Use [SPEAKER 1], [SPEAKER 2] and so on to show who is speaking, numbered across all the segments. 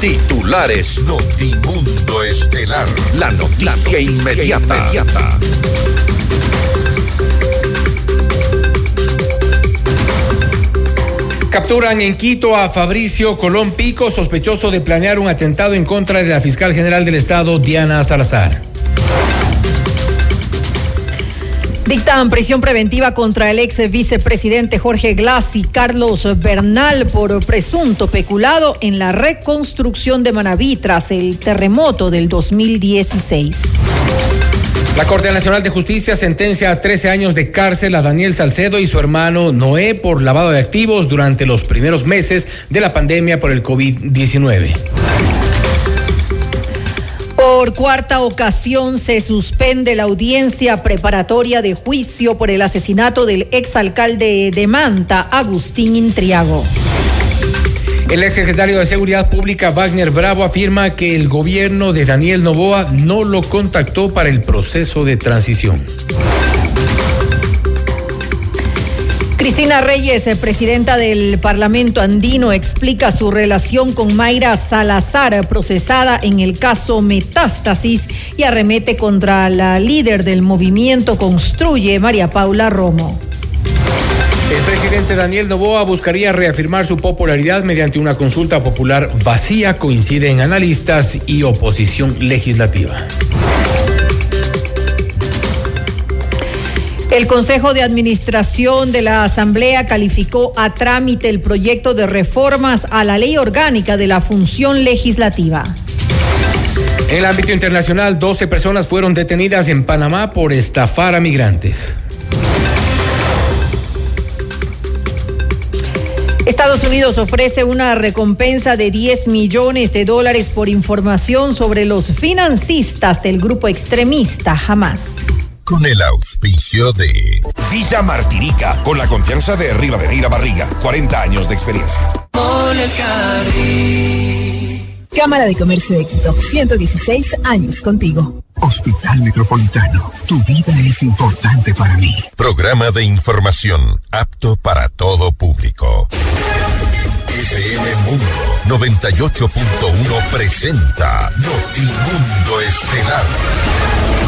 [SPEAKER 1] Titulares Notimundo Estelar. La noticia, inmediata. inmediata.
[SPEAKER 2] Capturan en Quito a Fabricio Colón Pico, sospechoso de planear un atentado en contra de la fiscal general del Estado, Diana Salazar.
[SPEAKER 3] Dictan prisión preventiva contra el ex vicepresidente Jorge Glass y Carlos Bernal por presunto peculado en la reconstrucción de Manaví tras el terremoto del 2016.
[SPEAKER 2] La Corte Nacional de Justicia sentencia a 13 años de cárcel a Daniel Salcedo y su hermano Noé por lavado de activos durante los primeros meses de la pandemia por el COVID-19.
[SPEAKER 3] Por cuarta ocasión se suspende la audiencia preparatoria de juicio por el asesinato del exalcalde de Manta, Agustín Intriago.
[SPEAKER 2] El exsecretario de Seguridad Pública, Wagner Bravo, afirma que el gobierno de Daniel Novoa no lo contactó para el proceso de transición.
[SPEAKER 3] Cristina Reyes, presidenta del Parlamento andino, explica su relación con Mayra Salazar, procesada en el caso Metástasis, y arremete contra la líder del movimiento Construye, María Paula Romo.
[SPEAKER 2] El presidente Daniel Novoa buscaría reafirmar su popularidad mediante una consulta popular vacía, coinciden analistas y oposición legislativa.
[SPEAKER 3] El Consejo de Administración de la Asamblea calificó a trámite el proyecto de reformas a la ley orgánica de la función legislativa.
[SPEAKER 2] En el ámbito internacional, 12 personas fueron detenidas en Panamá por estafar a migrantes.
[SPEAKER 3] Estados Unidos ofrece una recompensa de 10 millones de dólares por información sobre los financistas del grupo extremista Hamas
[SPEAKER 1] con el auspicio de
[SPEAKER 4] Villa Martirica, con la confianza de Rivadeneira Barriga, 40 años de experiencia.
[SPEAKER 5] Cámara de Comercio de Quito, 116 años contigo.
[SPEAKER 6] Hospital Metropolitano, tu vida es importante para mí.
[SPEAKER 1] Programa de información apto para todo público. FM Mundo 98.1 presenta Notimundo Estelar.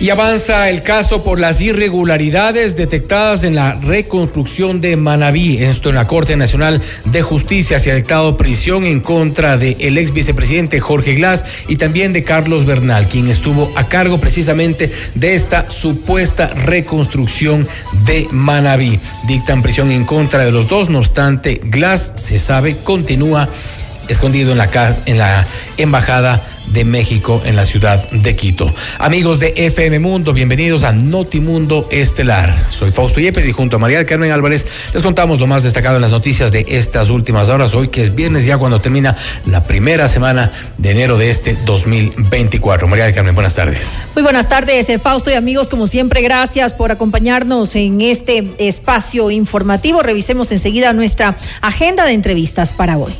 [SPEAKER 2] Y avanza el caso por las irregularidades detectadas en la reconstrucción de Manabí. Esto en la Corte Nacional de Justicia se ha dictado prisión en contra del el ex vicepresidente Jorge Glass y también de Carlos Bernal, quien estuvo a cargo precisamente de esta supuesta reconstrucción de Manabí. Dictan prisión en contra de los dos, no obstante, Glass, se sabe, continúa escondido en la, en la embajada de México en la ciudad de Quito. Amigos de FM Mundo, bienvenidos a Notimundo Estelar. Soy Fausto Yepes y junto a María Carmen Álvarez les contamos lo más destacado en las noticias de estas últimas horas. Hoy que es viernes ya cuando termina la primera semana de enero de este 2024. María Carmen, buenas tardes.
[SPEAKER 3] Muy buenas tardes, eh, Fausto y amigos. Como siempre, gracias por acompañarnos en este espacio informativo. Revisemos enseguida nuestra agenda de entrevistas para hoy.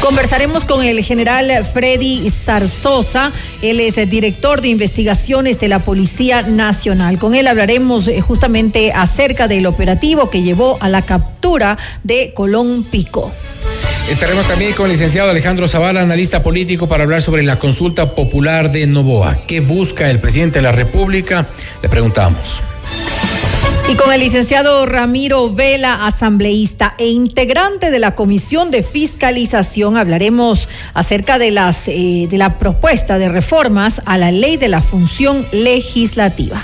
[SPEAKER 3] Conversaremos con el general Freddy Zarzosa, él es el director de investigaciones de la Policía Nacional. Con él hablaremos eh, justamente acerca del operativo que llevó a la captura de Colón Pico.
[SPEAKER 2] Estaremos también con el licenciado Alejandro Zavala, analista político, para hablar sobre la consulta popular de Novoa. ¿Qué busca el presidente de la República? Le preguntamos.
[SPEAKER 3] Y con el licenciado Ramiro Vela, asambleísta e integrante de la Comisión de Fiscalización, hablaremos acerca de, las, eh, de la propuesta de reformas a la ley de la función legislativa.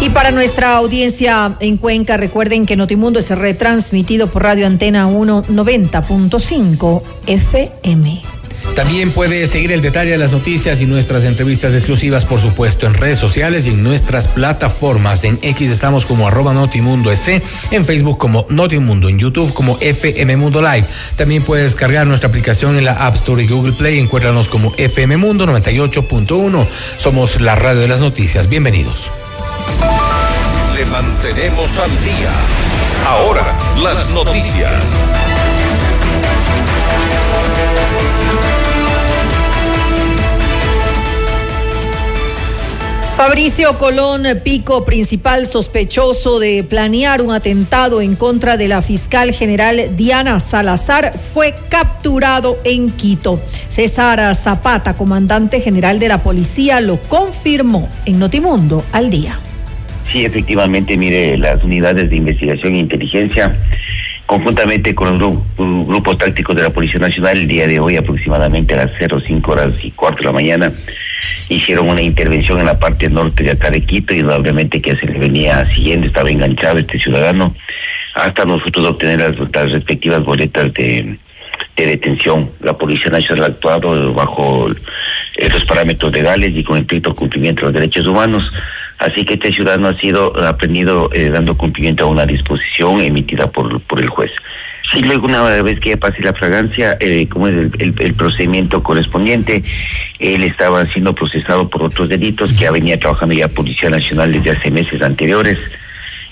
[SPEAKER 3] Y para nuestra audiencia en Cuenca, recuerden que Notimundo es retransmitido por Radio Antena 190.5 FM.
[SPEAKER 2] También puede seguir el detalle de las noticias y nuestras entrevistas exclusivas, por supuesto, en redes sociales y en nuestras plataformas. En X estamos como arroba Notimundo S, en Facebook como Notimundo, en YouTube como FM Mundo Live. También puede descargar nuestra aplicación en la App Store y Google Play. Encuéntranos como FM Mundo 98.1. Somos la radio de las noticias. Bienvenidos.
[SPEAKER 1] Le mantenemos al día. Ahora, las noticias.
[SPEAKER 3] Fabricio Colón Pico, principal sospechoso de planear un atentado en contra de la fiscal general Diana Salazar, fue capturado en Quito. César Zapata, comandante general de la policía, lo confirmó en Notimundo al día.
[SPEAKER 7] Sí, efectivamente, mire, las unidades de investigación e inteligencia conjuntamente con los grupos tácticos de la Policía Nacional, el día de hoy aproximadamente a las 05 horas y cuarto de la mañana, hicieron una intervención en la parte norte de acá de Quito y obviamente que se le venía siguiendo, estaba enganchado este ciudadano, hasta nosotros obtener las, respectivas boletas de, detención. La Policía Nacional ha actuado bajo los parámetros legales y con estricto cumplimiento de los derechos humanos. Así que este ciudadano ha sido aprendido eh, dando cumplimiento a una disposición emitida por, por el juez. Si luego una vez que pase la fragancia, eh, como es el, procedimiento correspondiente, él estaba siendo procesado por otros delitos que ya venía trabajando ya Policía Nacional desde hace meses anteriores,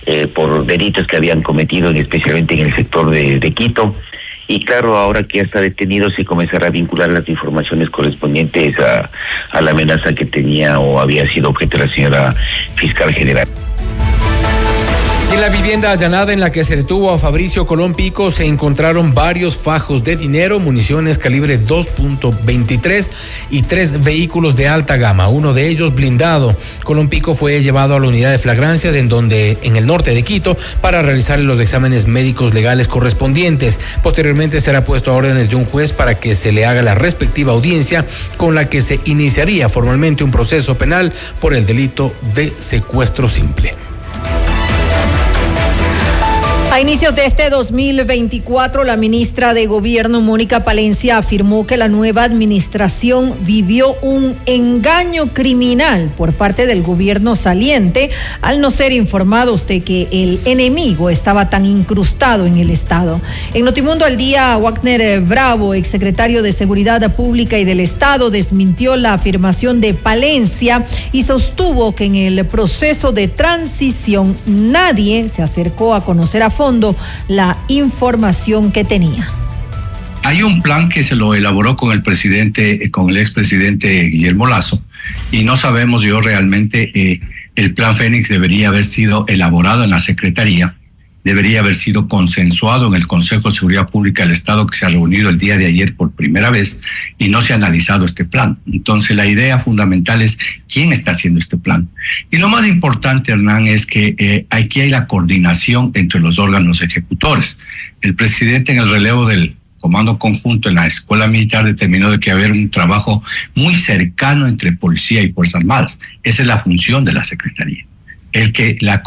[SPEAKER 7] eh, por delitos que habían cometido especialmente en el sector de, de Quito. Y claro, ahora que ya está detenido, se comenzará a vincular las informaciones correspondientes a, a la amenaza que tenía o había sido objeto de la señora fiscal general.
[SPEAKER 2] En la vivienda allanada en la que se detuvo a Fabricio Colón Pico se encontraron varios fajos de dinero, municiones calibre 2.23 y tres vehículos de alta gama, uno de ellos blindado. Colón Pico fue llevado a la unidad de flagrancias en donde en el norte de Quito para realizar los exámenes médicos legales correspondientes. Posteriormente será puesto a órdenes de un juez para que se le haga la respectiva audiencia con la que se iniciaría formalmente un proceso penal por el delito de secuestro simple.
[SPEAKER 3] A inicios de este 2024, la ministra de Gobierno, Mónica Palencia, afirmó que la nueva administración vivió un engaño criminal por parte del gobierno saliente al no ser informados de que el enemigo estaba tan incrustado en el Estado. En Notimundo al día, Wagner Bravo, exsecretario de Seguridad Pública y del Estado, desmintió la afirmación de Palencia y sostuvo que en el proceso de transición nadie se acercó a conocer a fondo la información que tenía.
[SPEAKER 8] Hay un plan que se lo elaboró con el presidente, eh, con el expresidente Guillermo Lazo, y no sabemos yo realmente, eh, el plan Fénix debería haber sido elaborado en la Secretaría debería haber sido consensuado en el Consejo de Seguridad Pública del Estado que se ha reunido el día de ayer por primera vez y no se ha analizado este plan. Entonces la idea fundamental es quién está haciendo este plan. Y lo más importante, Hernán, es que eh, aquí hay la coordinación entre los órganos ejecutores. El presidente en el relevo del comando conjunto en la escuela militar determinó de que haber un trabajo muy cercano entre policía y fuerzas armadas. Esa es la función de la Secretaría el que la,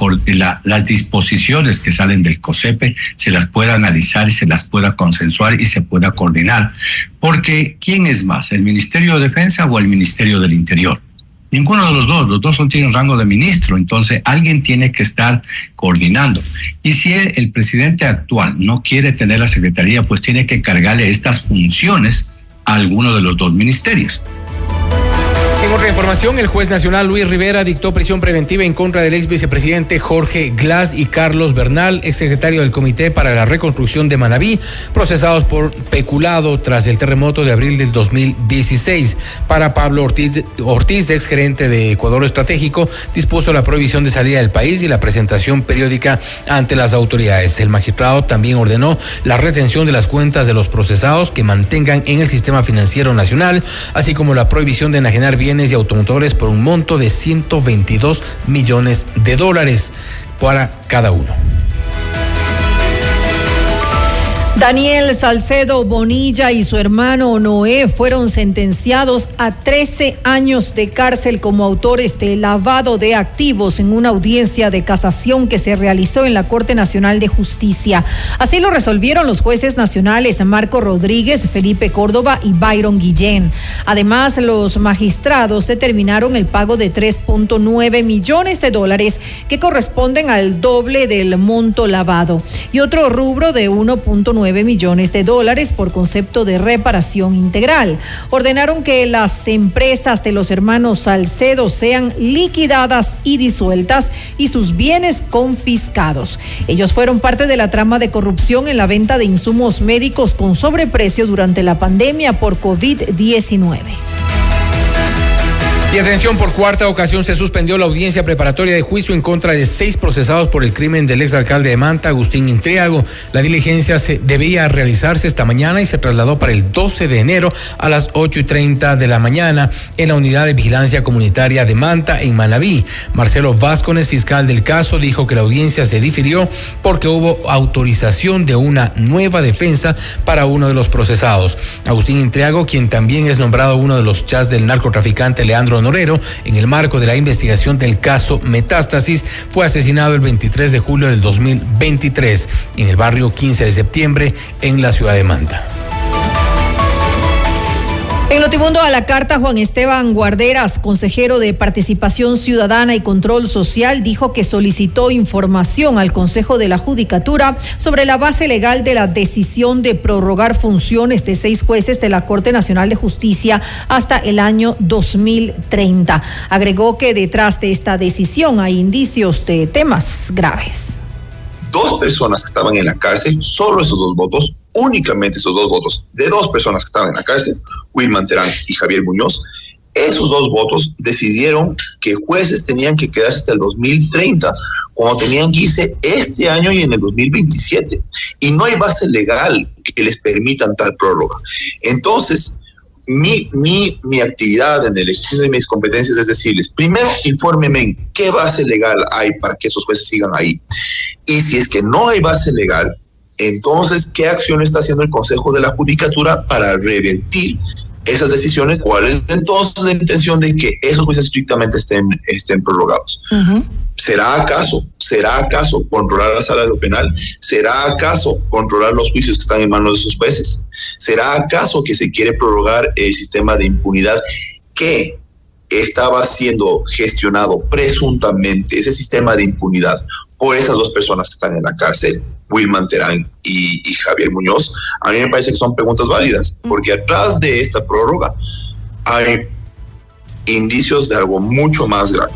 [SPEAKER 8] las disposiciones que salen del COSEPE se las pueda analizar y se las pueda consensuar y se pueda coordinar. Porque ¿quién es más, el Ministerio de Defensa o el Ministerio del Interior? Ninguno de los dos, los dos son, tienen rango de ministro, entonces alguien tiene que estar coordinando. Y si el presidente actual no quiere tener la secretaría, pues tiene que cargarle estas funciones a alguno de los dos ministerios.
[SPEAKER 2] En otra información, el juez nacional Luis Rivera dictó prisión preventiva en contra del ex vicepresidente Jorge Glass y Carlos Bernal, ex secretario del Comité para la Reconstrucción de Manabí, procesados por peculado tras el terremoto de abril del 2016. Para Pablo Ortiz, Ortiz ex gerente de Ecuador Estratégico, dispuso la prohibición de salida del país y la presentación periódica ante las autoridades. El magistrado también ordenó la retención de las cuentas de los procesados que mantengan en el sistema financiero nacional, así como la prohibición de enajenar bienes y automotores por un monto de 122 millones de dólares para cada uno.
[SPEAKER 3] Daniel Salcedo Bonilla y su hermano Noé fueron sentenciados a 13 años de cárcel como autores de lavado de activos en una audiencia de casación que se realizó en la Corte Nacional de Justicia. Así lo resolvieron los jueces nacionales Marco Rodríguez, Felipe Córdoba y Byron Guillén. Además, los magistrados determinaron el pago de 3.9 millones de dólares que corresponden al doble del monto lavado y otro rubro de 1.9 millones de dólares por concepto de reparación integral. Ordenaron que las empresas de los hermanos Salcedo sean liquidadas y disueltas y sus bienes confiscados. Ellos fueron parte de la trama de corrupción en la venta de insumos médicos con sobreprecio durante la pandemia por COVID-19.
[SPEAKER 2] Y atención, por cuarta ocasión se suspendió la audiencia preparatoria de juicio en contra de seis procesados por el crimen del exalcalde de Manta, Agustín Intriago. La diligencia se debía realizarse esta mañana y se trasladó para el 12 de enero a las 8 y 30 de la mañana en la unidad de vigilancia comunitaria de Manta, en Manabí. Marcelo Vázquez, fiscal del caso, dijo que la audiencia se difirió porque hubo autorización de una nueva defensa para uno de los procesados. Agustín Intriago, quien también es nombrado uno de los chats del narcotraficante Leandro Norero, en el marco de la investigación del caso Metástasis, fue asesinado el 23 de julio del 2023 en el barrio 15 de septiembre en la ciudad de Manta.
[SPEAKER 3] En Notimundo a la carta, Juan Esteban Guarderas, consejero de Participación Ciudadana y Control Social, dijo que solicitó información al Consejo de la Judicatura sobre la base legal de la decisión de prorrogar funciones de seis jueces de la Corte Nacional de Justicia hasta el año 2030. Agregó que detrás de esta decisión hay indicios de temas graves.
[SPEAKER 9] Dos personas que estaban en la cárcel, solo esos dos votos, únicamente esos dos votos de dos personas que estaban en la cárcel, Wilman Terán y Javier Muñoz, esos dos votos decidieron que jueces tenían que quedarse hasta el 2030, como tenían que irse este año y en el 2027. Y no hay base legal que les permitan tal prórroga. Entonces, mi, mi, mi actividad en el ejercicio de mis competencias es decirles, primero, infórmeme qué base legal hay para que esos jueces sigan ahí. Y si es que no hay base legal, entonces, ¿qué acción está haciendo el Consejo de la Judicatura para revertir esas decisiones? ¿Cuál es entonces la intención de que esos juicios estrictamente estén, estén prorrogados? ¿Será acaso, será acaso controlar la sala de lo penal? ¿Será acaso controlar los juicios que están en manos de esos jueces? ¿Será acaso que se quiere prorrogar el sistema de impunidad que estaba siendo gestionado presuntamente, ese sistema de impunidad, por esas dos personas que están en la cárcel? Wilman Terán y, y, Javier Muñoz, a mí me parece que son preguntas válidas, porque atrás de esta prórroga hay indicios de algo mucho más grave.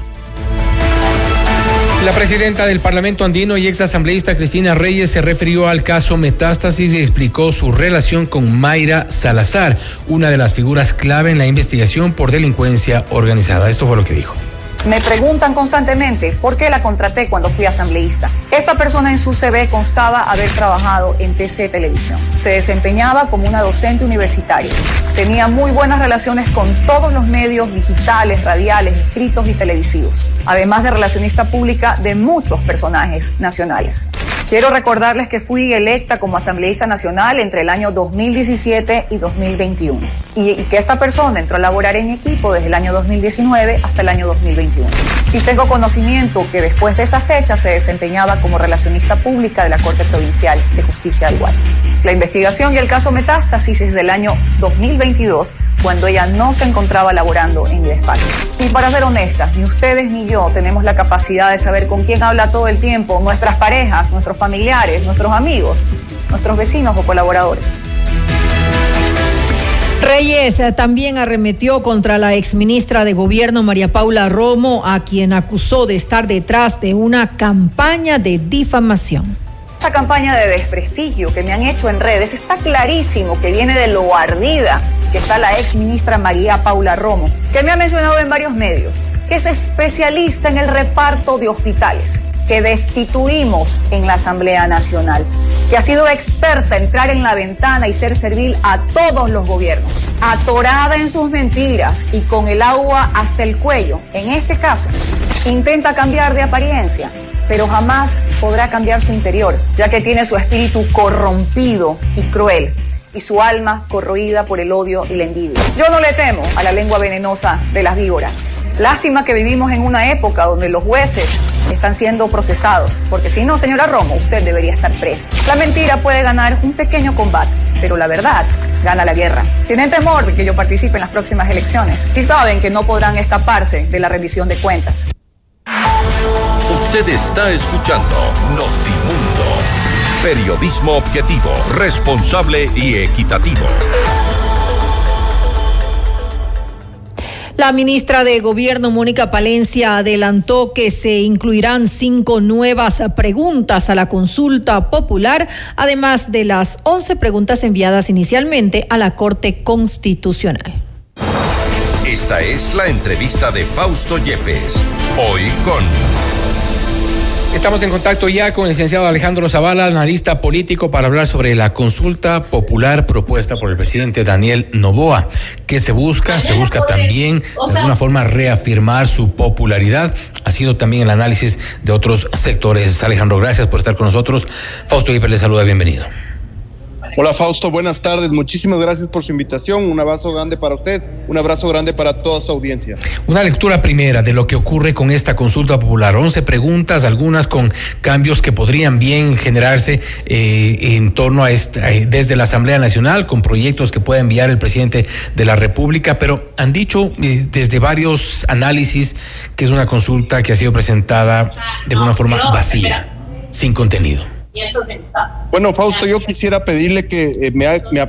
[SPEAKER 2] La presidenta del Parlamento andino y ex asambleísta Cristina Reyes se refirió al caso Metástasis y explicó su relación con Mayra Salazar, una de las figuras clave en la investigación por delincuencia organizada. Esto fue lo que dijo.
[SPEAKER 10] Me preguntan constantemente por qué la contraté cuando fui asambleísta. Esta persona en su CV constaba haber trabajado en TC Televisión. Se desempeñaba como una docente universitaria. Tenía muy buenas relaciones con todos los medios digitales, radiales, escritos y televisivos, además de relacionista pública de muchos personajes nacionales. Quiero recordarles que fui electa como asambleísta nacional entre el año 2017 y 2021 y, que esta persona entró a laborar en equipo desde el año 2019 hasta el año 2021. Y tengo conocimiento que después de esa fecha se desempeñaba como relacionista pública de la Corte Provincial de Justicia de Guayas. La investigación y el caso Metástasis es del año 2022, cuando ella no se encontraba laborando en mi despacho. Y para ser honestas, ni ustedes ni yo tenemos la capacidad de saber con quién habla todo el tiempo nuestras parejas, nuestros familiares, nuestros amigos, nuestros vecinos o colaboradores.
[SPEAKER 3] Reyes eh, también arremetió contra la exministra de Gobierno María Paula Romo, a quien acusó de estar detrás de una campaña de difamación.
[SPEAKER 10] Esta campaña de desprestigio que me han hecho en redes está clarísimo que viene de lo ardida que está la exministra María Paula Romo, que me ha mencionado en varios medios, que es especialista en el reparto de hospitales, que destituimos en la Asamblea Nacional, que ha sido experta en entrar en la ventana y ser servil a todos los gobiernos, atorada en sus mentiras y con el agua hasta el cuello. En este caso, intenta cambiar de apariencia pero jamás podrá cambiar su interior, ya que tiene su espíritu corrompido y cruel y su alma corroída por el odio y la envidia. Yo no le temo a la lengua venenosa de las víboras. Lástima que vivimos en una época donde los jueces están siendo procesados, porque si no, señora Romo, usted debería estar presa. La mentira puede ganar un pequeño combate, pero la verdad gana la guerra. Tienen temor de que yo participe en las próximas elecciones y saben que no podrán escaparse de la rendición de cuentas.
[SPEAKER 1] Usted está escuchando Notimundo. Periodismo objetivo, responsable y equitativo.
[SPEAKER 3] La ministra de Gobierno, Mónica Palencia, adelantó que se incluirán cinco nuevas preguntas a la consulta popular, además de las once preguntas enviadas inicialmente a la Corte Constitucional.
[SPEAKER 1] Esta es la entrevista de Fausto Yepes, hoy con...
[SPEAKER 2] Estamos en contacto ya con el licenciado Alejandro Zavala, analista político, para hablar sobre la consulta popular propuesta por el presidente Daniel Novoa. ¿Qué se busca? Se busca también de alguna forma reafirmar su popularidad. Ha sido también el análisis de otros sectores. Alejandro, gracias por estar con nosotros. Fausto Hiper le saluda, bienvenido.
[SPEAKER 11] Hola Fausto, buenas tardes. Muchísimas gracias por su invitación. Un abrazo grande para usted, un abrazo grande para toda su audiencia.
[SPEAKER 2] Una lectura primera de lo que ocurre con esta consulta popular. Once preguntas, algunas con cambios que podrían bien generarse eh, en torno a esta, eh, desde la Asamblea Nacional, con proyectos que pueda enviar el presidente de la República, pero han dicho eh, desde varios análisis que es una consulta que ha sido presentada de una forma vacía, sin contenido.
[SPEAKER 11] Bueno, Fausto, yo quisiera pedirle que eh, me, me,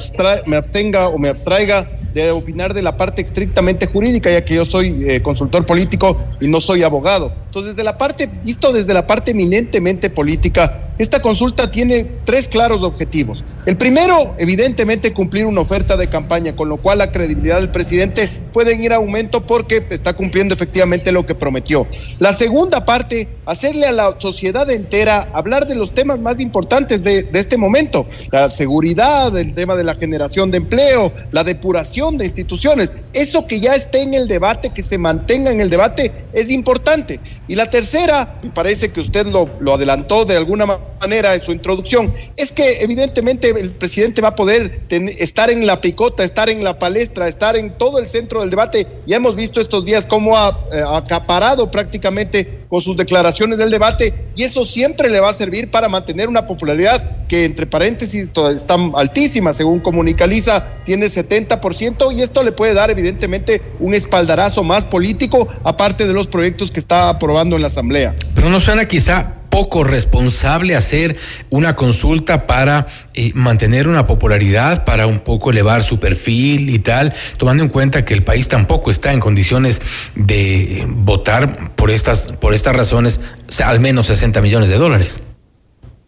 [SPEAKER 11] me abstenga o me abstraiga de opinar de la parte estrictamente jurídica, ya que yo soy eh, consultor político y no soy abogado. Entonces, desde la parte, visto desde la parte eminentemente política, esta consulta tiene tres claros objetivos. El primero, evidentemente, cumplir una oferta de campaña, con lo cual la credibilidad del presidente puede ir a aumento porque está cumpliendo efectivamente lo que prometió. La segunda parte, hacerle a la sociedad entera hablar de los temas más importantes de, de este momento, la seguridad, el tema de la generación de empleo, la depuración de instituciones. Eso que ya esté en el debate, que se mantenga en el debate, es importante. Y la tercera, me parece que usted lo, lo adelantó de alguna manera en su introducción, es que evidentemente el presidente va a poder estar en la picota, estar en la palestra, estar en todo el centro del debate. Ya hemos visto estos días cómo ha eh, acaparado prácticamente con sus declaraciones del debate y eso siempre le va a servir para mantener una popularidad que entre paréntesis está altísima, según Comunicaliza, tiene 70% y esto le puede dar evidentemente un espaldarazo más político aparte de los proyectos que está aprobando en la Asamblea.
[SPEAKER 2] Pero no suena quizá poco responsable hacer una consulta para eh, mantener una popularidad, para un poco elevar su perfil y tal, tomando en cuenta que el país tampoco está en condiciones de votar por estas, por estas razones al menos 60 millones de dólares.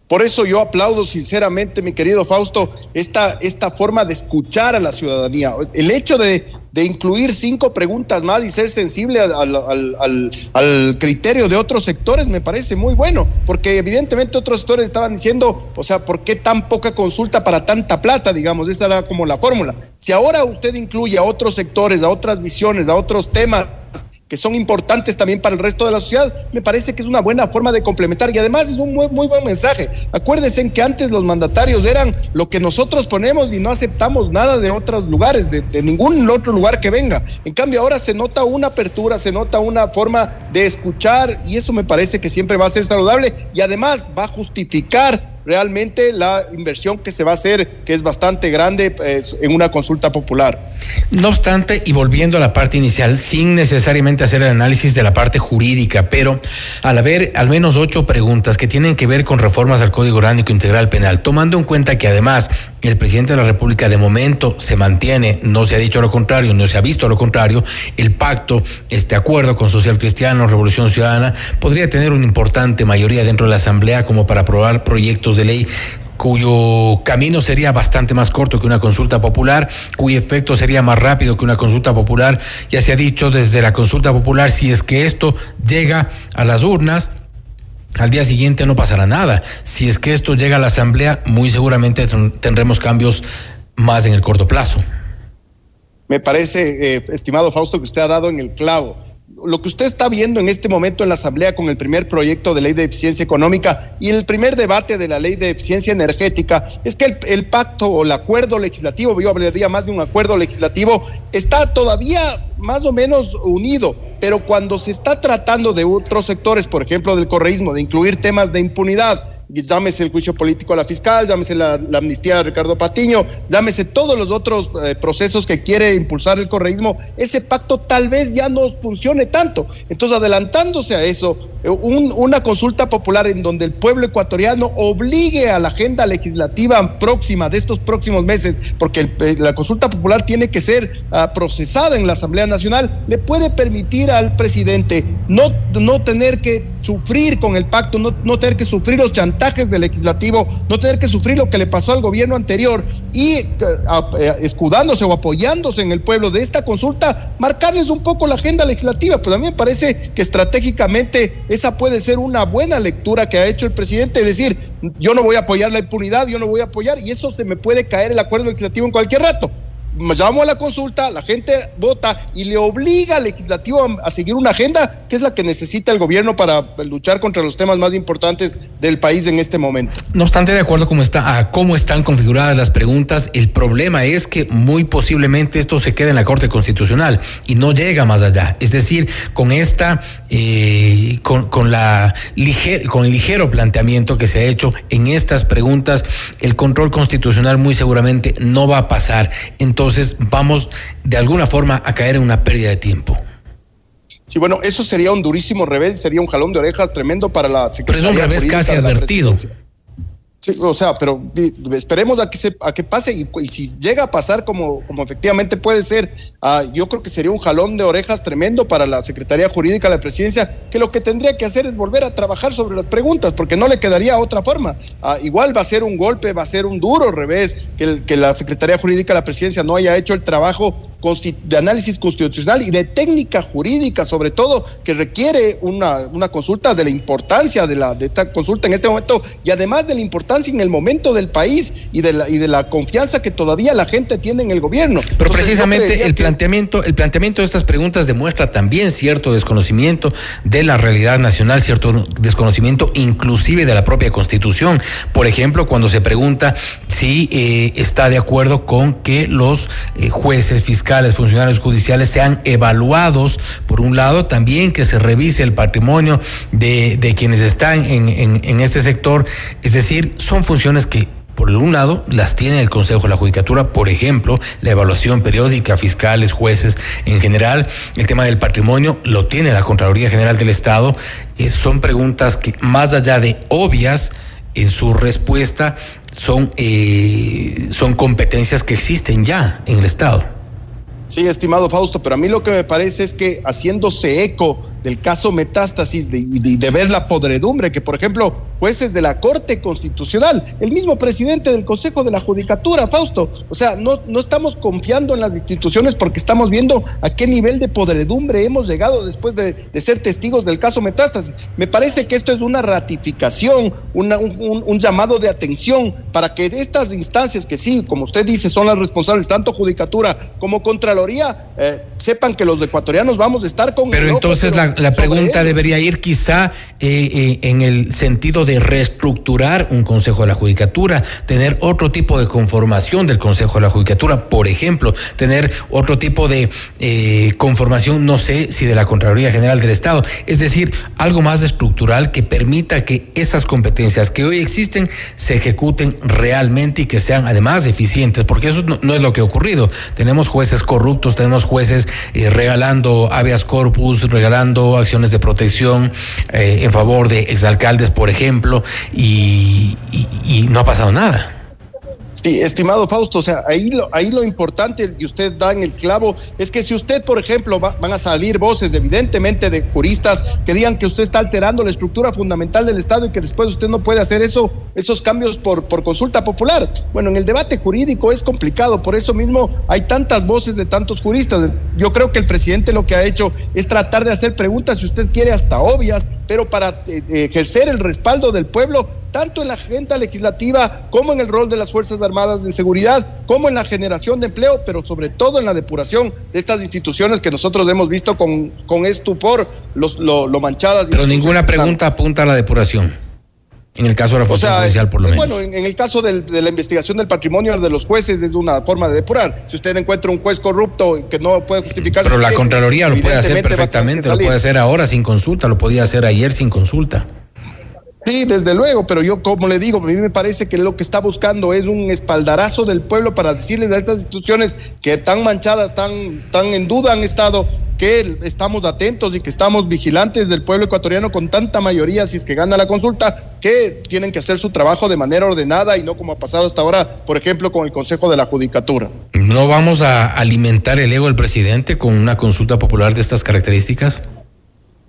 [SPEAKER 11] Por eso yo aplaudo sinceramente, mi querido Fausto, esta, esta forma de escuchar a la ciudadanía. El hecho de, de incluir cinco preguntas más y ser sensible al, al, al, criterio de otros sectores me parece muy bueno, porque evidentemente otros sectores estaban diciendo, o sea, ¿por qué tan poca consulta para tanta plata? Digamos, esa era como la fórmula. Si ahora usted incluye a otros sectores, a otras visiones, a otros temas, que son importantes también para el resto de la sociedad, me parece que es una buena forma de complementar y además es un muy, muy buen mensaje. Acuérdense que antes los mandatarios eran lo que nosotros ponemos y no aceptamos nada de otros lugares, de, de ningún otro lugar que venga. En cambio ahora se nota una apertura, se nota una forma de escuchar y eso me parece que siempre va a ser saludable y además va a justificar realmente la inversión que se va a hacer, que es bastante grande eh, en una consulta popular.
[SPEAKER 2] No obstante, y volviendo a la parte inicial, sin necesariamente hacer el análisis de la parte jurídica, pero al haber al menos ocho preguntas que tienen que ver con reformas al Código Orgánico Integral Penal, tomando en cuenta que además el presidente de la República de momento se mantiene, no se ha dicho lo contrario, no se ha visto lo contrario, el pacto, este acuerdo con Social Cristiano, Revolución Ciudadana, podría tener una importante mayoría dentro de la Asamblea como para aprobar proyectos de ley cuyo camino sería bastante más corto que una consulta popular, cuyo efecto sería más rápido que una consulta popular. Ya se ha dicho desde la consulta popular, si es que esto llega a las urnas, al día siguiente no pasará nada. Si es que esto llega a la Asamblea, muy seguramente tendremos cambios más en el corto plazo.
[SPEAKER 11] Me parece, eh, estimado Fausto, que usted ha dado en el clavo lo que usted está viendo en este momento en la Asamblea con el primer proyecto de ley de eficiencia económica y el primer debate de la ley de eficiencia energética es que el, el pacto o el acuerdo legislativo, yo hablaría más de un acuerdo legislativo, está todavía más o menos unido, pero cuando se está tratando de otros sectores, por ejemplo del correísmo, de incluir temas de impunidad, llámese el juicio político a la fiscal, llámese la, amnistía de Ricardo Patiño, llámese todos los otros eh, procesos que quiere impulsar el correísmo, ese pacto tal vez ya no funcione tanto. Entonces, adelantándose a eso, eh, un, una consulta popular en donde el pueblo ecuatoriano obligue a la agenda legislativa próxima de estos próximos meses, porque eh, la consulta popular tiene que ser uh, procesada en la Asamblea Nacional, le puede permitir al presidente no, no tener que sufrir con el pacto, no, no tener que sufrir los chantajes del legislativo, no tener que sufrir lo que le pasó al gobierno anterior y eh, eh, escudándose o apoyándose en el pueblo de esta consulta, marcarles un poco la agenda legislativa. Pues a mí me parece que estratégicamente esa puede ser una buena lectura que ha hecho el presidente, decir, yo no voy a apoyar la impunidad, yo no voy a apoyar, y eso se me puede caer el acuerdo legislativo en cualquier rato llamo a la consulta, la gente vota y le obliga al legislativo a, seguir una agenda que es la que necesita el gobierno para luchar contra los temas más importantes del país en este momento.
[SPEAKER 2] No obstante, de acuerdo cómo está, a cómo están configuradas las preguntas, el problema es que muy posiblemente esto se quede en la Corte Constitucional y no llega más allá. Es decir, con esta, eh, con, con, la con el ligero planteamiento que se ha hecho en estas preguntas, el control constitucional muy seguramente no va a pasar. Entonces, entonces vamos de alguna forma a caer en una pérdida de tiempo.
[SPEAKER 11] Sí, bueno, eso sería un durísimo revés, sería un jalón de orejas tremendo para la
[SPEAKER 2] Secretaría. Pero es un revés casi advertido.
[SPEAKER 11] O sea, pero esperemos a que se, a que pase y, si llega a pasar como, como efectivamente puede ser, uh, yo creo que sería un jalón de orejas tremendo para la Secretaría Jurídica de la Presidencia, que lo que tendría que hacer es volver a trabajar sobre las preguntas, porque no le quedaría otra forma. Uh, igual va a ser un golpe, va a ser un duro revés que la Secretaría Jurídica de la Presidencia no haya hecho el trabajo de análisis constitucional y de técnica jurídica, sobre todo, que requiere una, una consulta de la importancia de, la, de esta consulta en este momento y además de la importancia en el momento del país y de la, y de la confianza que todavía la gente tiene en el gobierno.
[SPEAKER 2] Pero Entonces, precisamente el que... planteamiento, el planteamiento de estas preguntas demuestra también cierto desconocimiento de la realidad nacional, cierto desconocimiento inclusive de la propia constitución. Por ejemplo, cuando se pregunta si eh, está de acuerdo con que los eh, jueces, fiscales, funcionarios judiciales sean evaluados, por un lado, también que se revise el patrimonio de, de quienes están en, en, en este sector, es decir, son funciones que por un lado, las tiene el Consejo de la Judicatura, por ejemplo, la evaluación periódica, fiscales, jueces en general, el tema del patrimonio lo tiene la Contraloría General del Estado. Eh, son preguntas que, más allá de obvias, en su respuesta, son, eh, son competencias que existen ya en el Estado.
[SPEAKER 11] Sí, estimado Fausto, pero a mí lo que me parece es que haciéndose eco del caso Metástasis de, de, de, ver la podredumbre que, por ejemplo, jueces de la Corte Constitucional, el mismo presidente del Consejo de la Judicatura, Fausto, o sea, no, no estamos confiando en las instituciones porque estamos viendo a qué nivel de podredumbre hemos llegado después de, de ser testigos del caso Metástasis. Me parece que esto es una ratificación, una, un, un, llamado de atención para que estas instancias que sí, como usted dice, son las responsables, tanto Judicatura como Eh, sepan que los ecuatorianos vamos a estar con...
[SPEAKER 2] Pero entonces la, la pregunta debería ir quizá eh, eh, en el sentido de reestructurar un Consejo de la Judicatura, tener otro tipo de conformación del Consejo de la Judicatura, por ejemplo, tener otro tipo de conformación, no sé si de la Contraloría General del Estado, es decir, algo más estructural que permita que esas competencias que hoy existen se ejecuten realmente y que sean además eficientes, porque eso no, no es lo que ha ocurrido. Tenemos jueces corruptos, tenemos jueces eh, regalando habeas corpus, regalando acciones de protección eh, en favor de exalcaldes, por ejemplo, y, no ha pasado nada.
[SPEAKER 11] Sí, estimado Fausto, o sea, ahí lo, ahí lo importante y usted da en el clavo es que si usted, por ejemplo, va, van a salir voces evidentemente de juristas que digan que usted está alterando la estructura fundamental del Estado y que después usted no puede hacer eso, esos cambios por, consulta popular. Bueno, en el debate jurídico es complicado, por eso mismo hay tantas voces de tantos juristas. Yo creo que el presidente lo que ha hecho es tratar de hacer preguntas, si usted quiere, hasta obvias, pero para eh, eh, ejercer el respaldo del pueblo, tanto en la agenda legislativa como en el rol de las Fuerzas Armadas de Seguridad, como en la generación de empleo, pero sobre todo en la depuración de estas instituciones que nosotros hemos visto con, con estupor los, lo, lo manchadas.
[SPEAKER 2] Pero ninguna pregunta apunta a la depuración. En el caso de la función judicial, por lo menos.
[SPEAKER 11] Bueno, en, el caso de la investigación del patrimonio de los jueces es una forma de depurar. Si usted encuentra un juez corrupto que no puede justificar.
[SPEAKER 2] Pero la Contraloría lo puede hacer perfectamente, lo puede hacer ahora sin consulta, lo podía hacer ayer sin consulta.
[SPEAKER 11] Sí, desde luego, pero yo como le digo, a mí me parece que lo que está buscando es un espaldarazo del pueblo para decirles a estas instituciones que tan manchadas, tan, tan en duda han estado, que estamos atentos y que estamos vigilantes del pueblo ecuatoriano con tanta mayoría, si es que gana la consulta, que tienen que hacer su trabajo de manera ordenada y no como ha pasado hasta ahora, por ejemplo, con el Consejo de la Judicatura.
[SPEAKER 2] ¿No vamos a alimentar el ego del presidente con una consulta popular de estas características?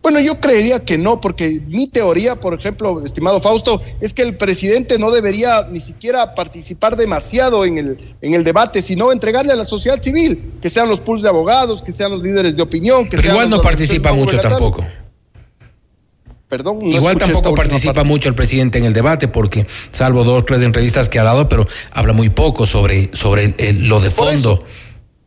[SPEAKER 11] Bueno, yo creería que no, porque mi teoría, por ejemplo, estimado Fausto, es que el presidente no debería ni siquiera participar demasiado en el, en el debate, sino entregarle a la sociedad civil, que sean los pools de abogados, que sean los líderes de opinión, que
[SPEAKER 2] Pero igual no participa mucho tampoco.
[SPEAKER 11] Perdón,
[SPEAKER 2] Igual tampoco participa mucho el presidente en el debate porque, salvo dos o tres entrevistas que ha dado, pero habla muy poco sobre, sobre lo de fondo.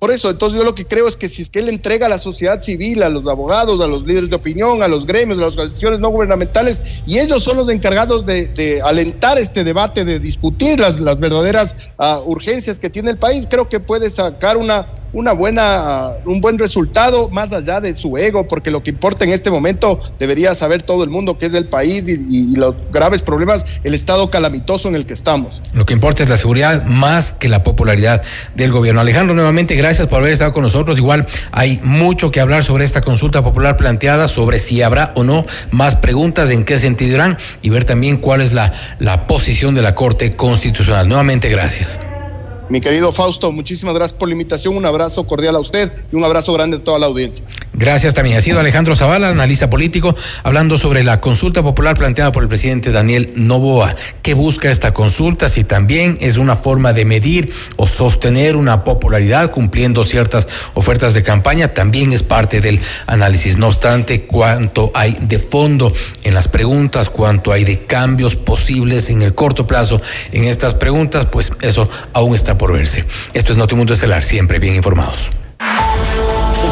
[SPEAKER 11] Por eso, entonces yo lo que creo es que si es que él entrega a la sociedad civil, a los abogados, a los líderes de opinión, a los gremios, a las organizaciones no gubernamentales, y ellos son los encargados de, alentar este debate, de discutir las, las verdaderas uh, urgencias que tiene el país, creo que puede sacar una, una buena, un buen resultado más allá de su ego, porque lo que importa en este momento debería saber todo el mundo que es el país y, los graves problemas, el estado calamitoso en el que estamos.
[SPEAKER 2] Lo que importa es la seguridad más que la popularidad del gobierno. Alejandro, nuevamente gracias por haber estado con nosotros. Igual hay mucho que hablar sobre esta consulta popular planteada, sobre si habrá o no más preguntas, en qué sentido irán y ver también cuál es la, la posición de la Corte Constitucional. Nuevamente gracias.
[SPEAKER 11] Mi querido Fausto, muchísimas gracias por la invitación, un abrazo cordial a usted y un abrazo grande a toda la audiencia.
[SPEAKER 2] Gracias también. Ha sido Alejandro Zavala, analista político, hablando sobre la consulta popular planteada por el presidente Daniel Novoa. ¿Qué busca esta consulta? Si también es una forma de medir o sostener una popularidad cumpliendo ciertas ofertas de campaña, también es parte del análisis. No obstante, cuánto hay de fondo en las preguntas, cuánto hay de cambios posibles en el corto plazo en estas preguntas, pues eso aún está por verse. Esto es Notimundo Estelar, siempre bien informados.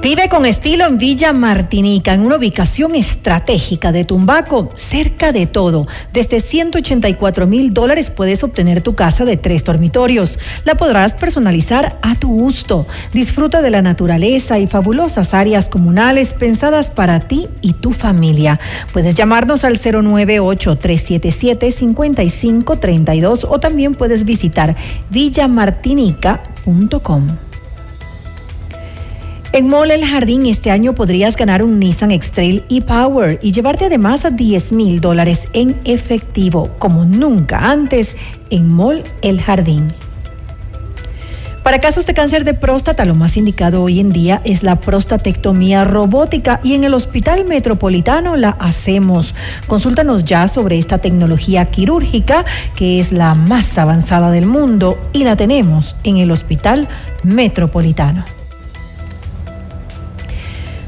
[SPEAKER 3] Vive con estilo en Villa Martinica, en una ubicación estratégica de Tumbaco, cerca de todo. Desde 184 mil dólares puedes obtener tu casa de tres dormitorios. La podrás personalizar a tu gusto. Disfruta de la naturaleza y fabulosas áreas comunales pensadas para ti y tu familia. Puedes llamarnos al 098-377-5532 o también puedes visitar villamartinica.com. En Mole El Jardín este año podrías ganar un Nissan X-Trail e-Power y llevarte además a 10 mil dólares en efectivo, como nunca antes en Mall El Jardín. Para casos de cáncer de próstata, lo más indicado hoy en día es la prostatectomía robótica y en el Hospital Metropolitano la hacemos. Consúltanos ya sobre esta tecnología quirúrgica que es la más avanzada del mundo y la tenemos en el Hospital Metropolitano.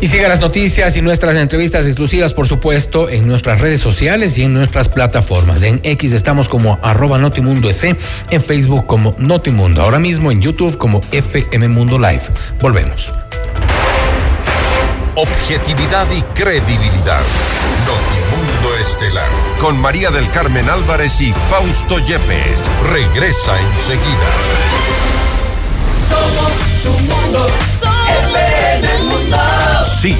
[SPEAKER 2] Y siga las noticias y nuestras entrevistas exclusivas, por supuesto, en nuestras redes sociales y en nuestras plataformas. En X estamos como arroba Notimundo en Facebook como Notimundo, ahora mismo en YouTube como FM Mundo Live. Volvemos.
[SPEAKER 1] Objetividad y credibilidad. Notimundo Estelar. Con María del Carmen Álvarez y Fausto Yepes. Regresa enseguida.
[SPEAKER 12] Somos tu mundo.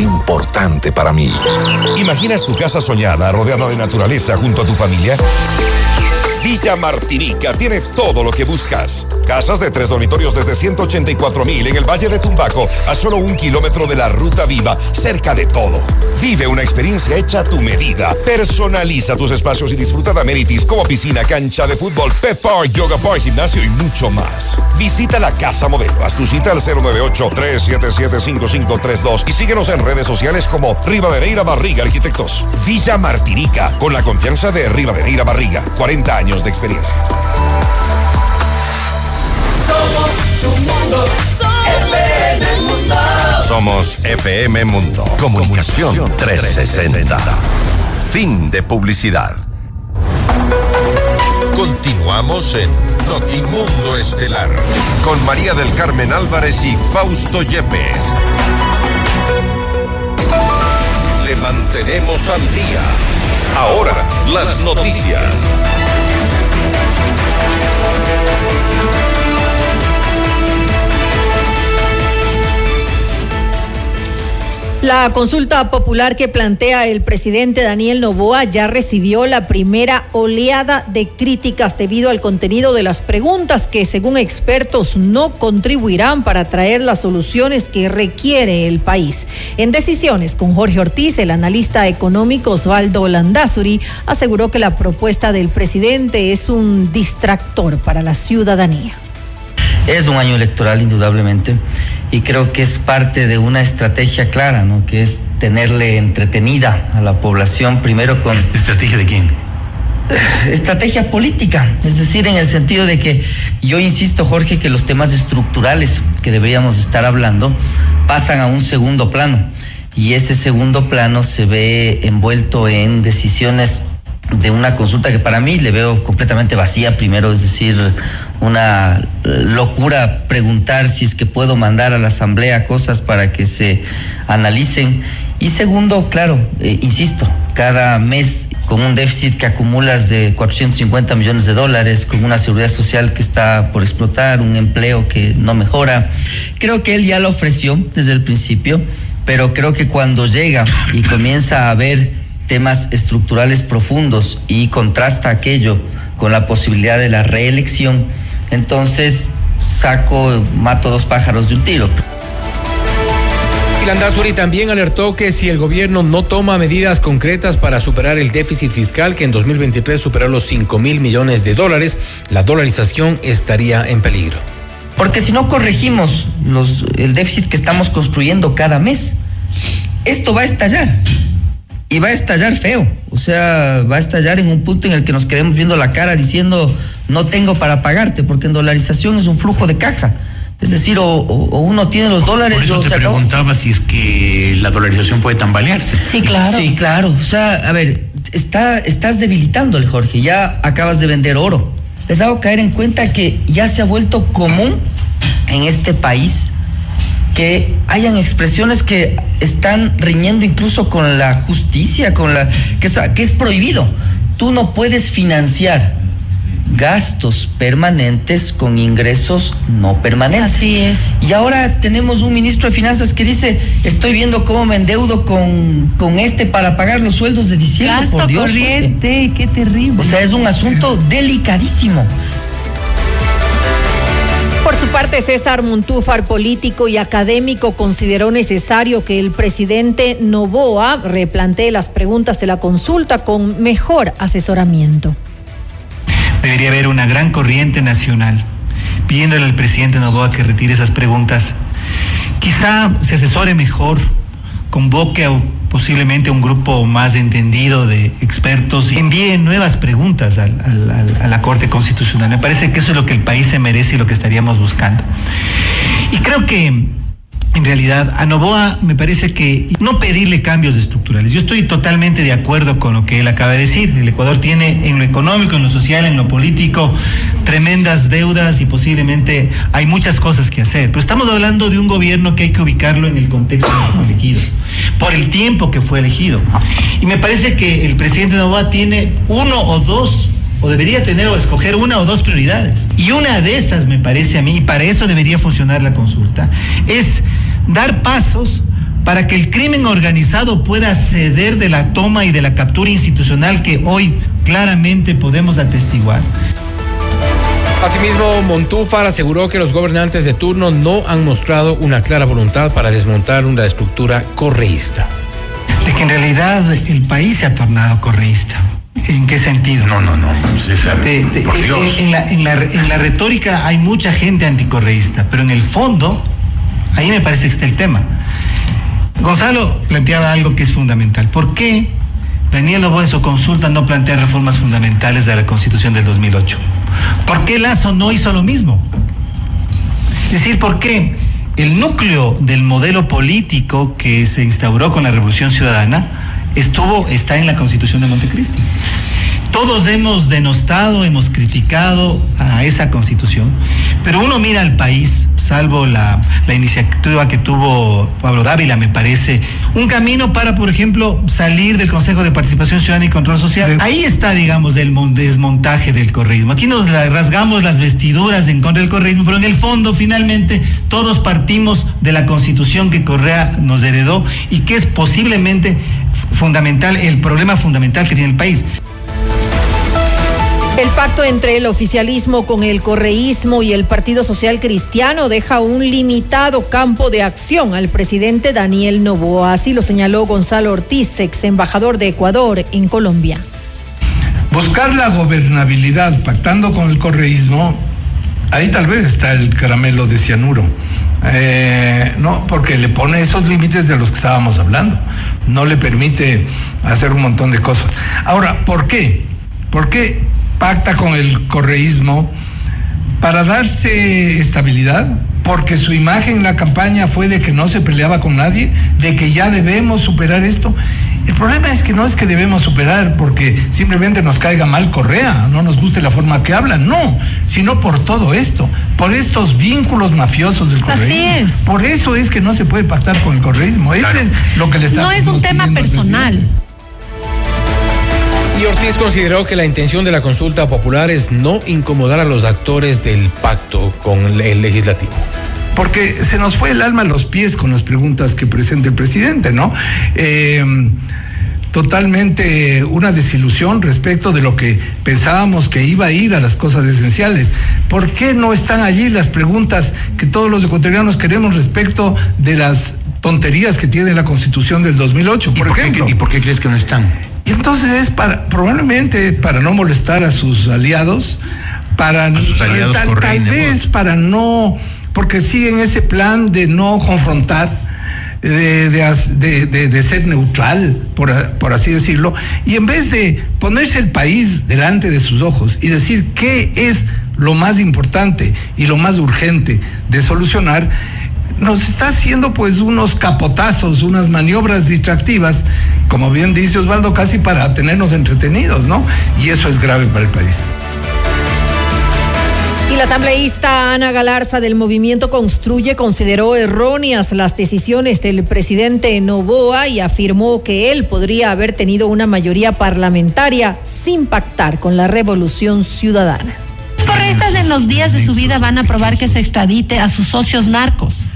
[SPEAKER 12] importante para mí.
[SPEAKER 4] ¿Imaginas tu casa soñada rodeada de naturaleza junto a tu familia? Villa Martinica tiene todo lo que buscas. Casas de tres dormitorios desde 184 mil en el Valle de Tumbaco, a solo un kilómetro de la Ruta Viva, cerca de todo. Vive una experiencia hecha a tu medida. Personaliza tus espacios y disfruta de amenities como piscina, cancha de fútbol, pet park, yoga park, gimnasio y mucho más. Visita la Casa Modelo. Haz tu cita al 098-377-5532 y síguenos en redes sociales como Rivadeneira Barriga Arquitectos. Villa Martinica, con la confianza de Rivadeneira Barriga. 40 años de experiencia.
[SPEAKER 13] Somos tu mundo, FM Mundo.
[SPEAKER 1] Somos FM Mundo. Comunicación 360. Fin de publicidad. Continuamos en Notimundo Estelar con María del Carmen Álvarez y Fausto Yepes. Le mantenemos al día. Ahora, las noticias.
[SPEAKER 3] La consulta popular que plantea el presidente Daniel Novoa ya recibió la primera oleada de críticas debido al contenido de las preguntas que según expertos no contribuirán para traer las soluciones que requiere el país. En decisiones con Jorge Ortiz, el analista económico Osvaldo Landazuri aseguró que la propuesta del presidente es un distractor para la ciudadanía.
[SPEAKER 14] Es un año electoral indudablemente y creo que es parte de una estrategia clara, ¿no? Que es tenerle entretenida a la población primero con...
[SPEAKER 15] ¿Estrategia de quién?
[SPEAKER 14] Estrategia política, es decir, en el sentido de que yo insisto, Jorge, que los temas estructurales que deberíamos estar hablando pasan a un segundo plano y ese segundo plano se ve envuelto en decisiones de una consulta que para mí le veo completamente vacía, primero, es decir, una locura preguntar si es que puedo mandar a la asamblea cosas para que se analicen. Y segundo, claro, eh, insisto, cada mes con un déficit que acumulas de 450 millones de dólares, con una seguridad social que está por explotar, un empleo que no mejora. Creo que él ya lo ofreció desde el principio, pero creo que cuando llega y comienza a ver temas estructurales profundos y contrasta aquello con la posibilidad de la reelección, entonces saco, mato dos pájaros de un tiro.
[SPEAKER 2] Landazuri también alertó que si el gobierno no toma medidas concretas para superar el déficit fiscal que en 2023 superó los 5 mil millones de dólares, la dolarización estaría en peligro.
[SPEAKER 14] Porque si no corregimos los, el déficit que estamos construyendo cada mes, esto va a estallar y va a estallar feo. O sea, va a estallar en un punto en el que nos quedemos viendo la cara diciendo no tengo para pagarte, porque en dolarización es un flujo de caja. Es decir, o, uno tiene los dólares.
[SPEAKER 15] Por eso te preguntaba si es que la dolarización puede tambalearse.
[SPEAKER 3] Sí, claro.
[SPEAKER 14] Sí, claro. O sea, a ver, está, estás debilitándole, Jorge. Ya acabas de vender oro. Les hago caer en cuenta que ya se ha vuelto común en este país que hayan expresiones que están riñendo incluso con la justicia, con la que, que es prohibido. Tú no puedes financiar gastos permanentes con ingresos no permanentes.
[SPEAKER 3] Así es.
[SPEAKER 14] Y ahora tenemos un ministro de Finanzas que dice, estoy viendo cómo me endeudo con, con este para pagar los sueldos de diciembre.
[SPEAKER 3] Gasto
[SPEAKER 14] por Dios,
[SPEAKER 3] corriente, qué terrible.
[SPEAKER 14] O sea, es un asunto delicadísimo.
[SPEAKER 3] Parte, César Muntúfar, político y académico, consideró necesario que el presidente Novoa replantee las preguntas de la consulta con mejor asesoramiento.
[SPEAKER 16] Debería haber una gran corriente nacional pidiéndole al presidente Novoa que retire esas preguntas. Quizá se asesore mejor convoque a posiblemente un grupo más entendido de expertos y envíe nuevas preguntas al- a la Corte Constitucional. Me parece que eso es lo que el país se merece y lo que estaríamos buscando. Y creo que en realidad a Novoa me parece que no pedirle cambios estructurales. Yo estoy totalmente de acuerdo con lo que él acaba de decir. El Ecuador tiene en lo económico, en lo social, en lo político tremendas deudas y posiblemente hay muchas cosas que hacer. Pero estamos hablando de un gobierno que hay que ubicarlo en el contexto que fue elegido, por el tiempo que fue elegido. Y me parece que el presidente Novoa tiene uno o dos o debería tener o escoger una o dos prioridades. Y una de esas, me parece a mí, y para eso debería funcionar la consulta, es dar pasos para que el crimen organizado pueda ceder de la toma y de la captura institucional que hoy claramente podemos atestiguar.
[SPEAKER 2] Asimismo, Montúfar aseguró que los gobernantes de turno no han mostrado una clara voluntad para desmontar una estructura correísta.
[SPEAKER 16] De que en realidad el país se ha tornado correísta. ¿En qué sentido? No, no, no. Te- te-
[SPEAKER 15] por
[SPEAKER 16] en-
[SPEAKER 15] Dios.
[SPEAKER 16] en, la, en la- en la retórica hay mucha gente anticorreísta, pero en el fondo, ahí me parece que está el tema. Gonzalo planteaba algo que es fundamental. ¿Por qué Daniel Lobo en su consulta no plantea reformas fundamentales de la Constitución del 2008? ¿Por qué Lazo no hizo lo mismo? Es decir, ¿por qué el núcleo del modelo político que se instauró con la Revolución Ciudadana estuvo, está en la Constitución de Montecristi? Todos hemos denostado, hemos criticado a esa constitución, pero uno mira al país, salvo la, la iniciativa que tuvo Pablo Dávila, me parece, un camino para, por ejemplo, salir del Consejo de Participación Ciudadana y Control Social. Ahí está, digamos, el mon- desmontaje del correísmo. Aquí nos rasgamos las vestiduras en contra del correísmo, pero en el fondo, finalmente, todos partimos de la constitución que Correa nos heredó y que es posiblemente fundamental, el problema fundamental que tiene el país.
[SPEAKER 3] El pacto entre el oficialismo con el correísmo y el Partido Social Cristiano deja un limitado campo de acción al presidente Daniel Novoa. Así lo señaló Gonzalo Ortiz, ex embajador de Ecuador en Colombia.
[SPEAKER 17] Buscar la gobernabilidad pactando con el correísmo, ahí tal vez está el caramelo de cianuro. Eh, no, porque le pone esos límites de los que estábamos hablando. No le permite hacer un montón de cosas. Ahora, ¿por qué? ¿Por qué pacta con el correísmo? Para darse estabilidad, porque su imagen en la campaña fue de que no se peleaba con nadie, de que ya debemos superar esto. El problema es que no es que debemos superar porque simplemente nos caiga mal Correa, no nos guste la forma que habla, no, sino por todo esto, por estos vínculos mafiosos del correísmo. Por eso es que no se puede pactar con el correísmo. Eso es lo que le está
[SPEAKER 18] No es un tema personal.
[SPEAKER 2] Y Ortiz consideró que la intención de la consulta popular es no incomodar a los actores del pacto con el legislativo.
[SPEAKER 17] porque se nos fue el alma a los pies con las preguntas que presenta el presidente, ¿no? Eh, totalmente una desilusión respecto de lo que pensábamos que iba a ir a las cosas esenciales. ¿Por qué no están allí las preguntas que todos los ecuatorianos queremos respecto de las tonterías que tiene la Constitución del 2008, por, ejemplo?
[SPEAKER 15] ¿Y por qué crees que no están?
[SPEAKER 17] Y entonces es para, probablemente para no molestar a sus aliados, para
[SPEAKER 15] sus aliados
[SPEAKER 17] tal, tal vez para no, porque siguen ese plan de no confrontar, de, de de- ser neutral, por, por así decirlo, y en vez de ponerse el país delante de sus ojos y decir qué es lo más importante y lo más urgente de solucionar, nos está haciendo pues unos capotazos, unas maniobras distractivas, como bien dice Osvaldo, casi para tenernos entretenidos, ¿no? Y eso es grave para el país.
[SPEAKER 3] Y la asambleísta Ana Galarza del Movimiento Construye consideró erróneas las decisiones del presidente Novoa y afirmó que él podría haber tenido una mayoría parlamentaria sin pactar con la revolución ciudadana.
[SPEAKER 18] Los correístas en los días de su vida van a probar que se extradite a sus socios narcos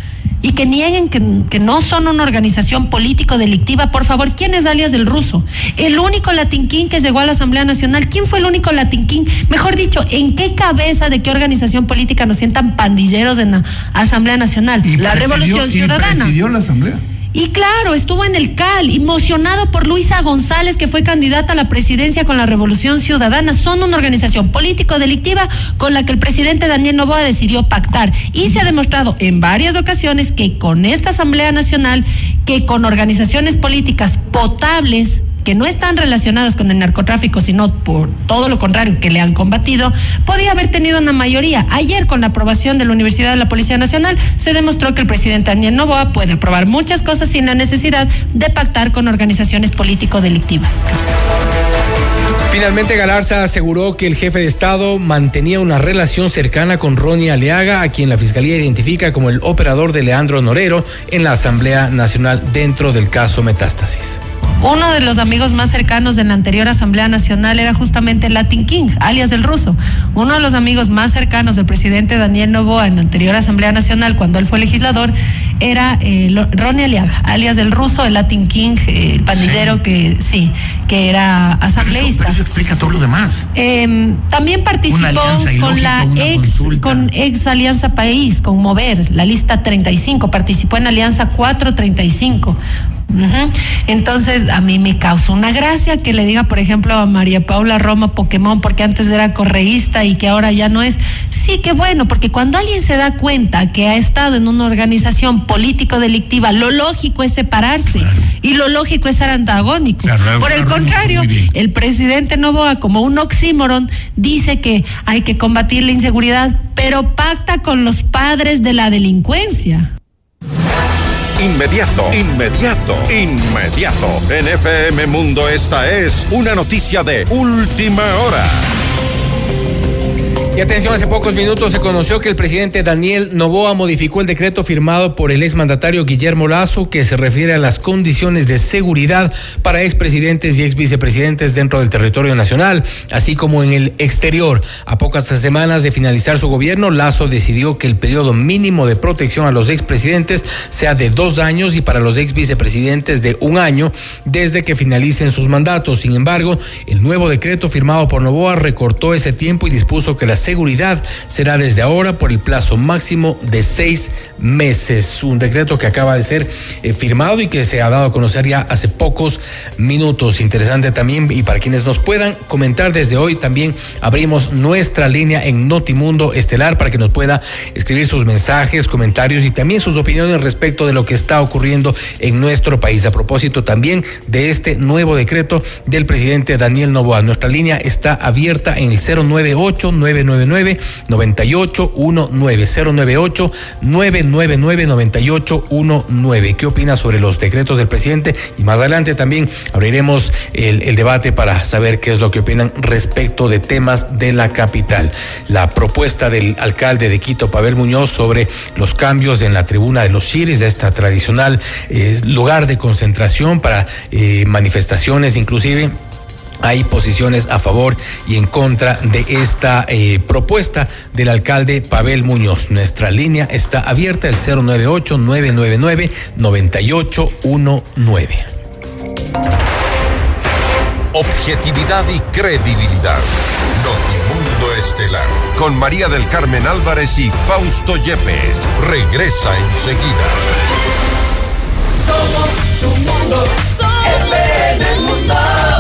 [SPEAKER 18] y que nieguen que, que no son una organización político-delictiva. Por favor, ¿quién es alias del ruso? El único latinquín que llegó a la Asamblea Nacional. ¿Quién fue el único latinquín? Mejor dicho, ¿en qué cabeza de qué organización política nos sientan pandilleros en la Asamblea Nacional? la
[SPEAKER 17] presidió-
[SPEAKER 18] Revolución
[SPEAKER 17] y
[SPEAKER 18] Ciudadana.
[SPEAKER 17] presidió la asamblea.
[SPEAKER 18] Y claro, estuvo en el CAL, emocionado por Luisa González, que fue candidata a la presidencia con la Revolución Ciudadana. Son una organización político-delictiva con la que el presidente Daniel Novoa decidió pactar. Y se ha demostrado en varias ocasiones que con esta Asamblea Nacional, que con organizaciones políticas potables, que no están relacionadas con el narcotráfico, sino por todo lo contrario, que le han combatido, podía haber tenido una mayoría. Ayer, con la aprobación de la Universidad de la Policía Nacional, se demostró que el presidente Daniel Novoa puede aprobar muchas cosas sin la necesidad de pactar con organizaciones político-delictivas.
[SPEAKER 2] Finalmente, Galarza aseguró que el jefe de Estado mantenía una relación cercana con Ronnie Aliaga, a quien la Fiscalía identifica como el operador de Leandro Norero en la Asamblea Nacional dentro del caso Metástasis.
[SPEAKER 18] Uno de los amigos más cercanos de la anterior Asamblea Nacional era justamente Latin King, alias el ruso. Uno de los amigos más cercanos del presidente Daniel Novoa en la anterior Asamblea Nacional, cuando él fue legislador, era eh, Ronnie Aliaga, alias el ruso, el Latin King, eh, el pandillero que sí, que era asambleísta.
[SPEAKER 15] Pero eso, explica todo lo demás.
[SPEAKER 18] Eh, también participó con la ex, con ex Alianza País, con Mover, la lista 35, participó en Alianza 435. Entonces, a mí me causó una gracia que le diga, por ejemplo, a María Paula Roma Pokémon, porque antes era correísta y que ahora ya no es. Sí, qué bueno, porque cuando alguien se da cuenta que ha estado en una organización político-delictiva, lo lógico es separarse y lo lógico es ser antagónico. por el contrario, el presidente Novoa, como un oxímoron, dice que hay que combatir la inseguridad, pero pacta con los padres de la delincuencia.
[SPEAKER 1] Inmediato, inmediato, inmediato. En FM Mundo esta es una noticia de última hora.
[SPEAKER 2] Y atención, hace pocos minutos se conoció que el presidente Daniel Novoa modificó el decreto firmado por el exmandatario Guillermo Lazo que se refiere a las condiciones de seguridad para expresidentes y ex vicepresidentes dentro del territorio nacional, así como en el exterior. A pocas semanas de finalizar su gobierno, Lazo decidió que el periodo mínimo de protección a los expresidentes sea de dos años y para los ex vicepresidentes de un año desde que finalicen sus mandatos. Sin embargo, el nuevo decreto firmado por Novoa recortó ese tiempo y dispuso que las seguridad será desde ahora por el plazo máximo de seis meses. Un decreto que acaba de ser eh, firmado y que se ha dado a conocer ya hace pocos minutos. Interesante también y para quienes nos puedan comentar desde hoy también abrimos nuestra línea en Notimundo Estelar para que nos pueda escribir sus mensajes, comentarios y también sus opiniones respecto de lo que está ocurriendo en nuestro país. A propósito también de este nuevo decreto del presidente Daniel Novoa. Nuestra línea está abierta en el 098 999 9819 098 999 9819 ¿Qué opina sobre los decretos del presidente? Y más adelante también abriremos el, debate para saber qué es lo que opinan respecto de temas de la capital. La propuesta del alcalde de Quito, Pavel Muñoz, sobre los cambios en la tribuna de los Chiris, de esta tradicional eh, lugar de concentración para eh, manifestaciones, inclusive hay posiciones a favor y en contra de esta eh, propuesta del alcalde Pavel Muñoz. Nuestra línea está abierta, el 098-999-9819.
[SPEAKER 1] Objetividad y credibilidad. Notimundo Estelar. Con María del Carmen Álvarez y Fausto Yepes. Regresa enseguida.
[SPEAKER 13] Somos tu mundo, Mundo.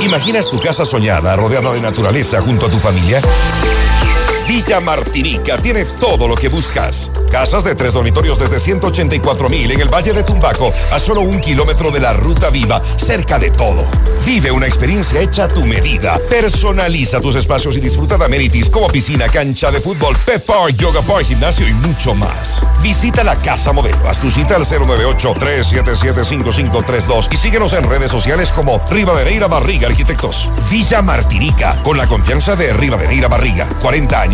[SPEAKER 4] ¿Imaginas tu casa soñada rodeada de naturaleza junto a tu familia? Villa Martinica tiene todo lo que buscas. Casas de tres dormitorios desde 184 mil en el Valle de Tumbaco, a solo un kilómetro de la Ruta Viva, cerca de todo. Vive una experiencia hecha a tu medida. Personaliza tus espacios y disfruta de amenities como piscina, cancha de fútbol, pet park, yoga park, gimnasio y mucho más. Visita la Casa Modelo. Haz tu cita al 098-377-5532 y síguenos en redes sociales como Rivadeneira Barriga Arquitectos. Villa Martinica, con la confianza de Rivadeneira Barriga. 40 años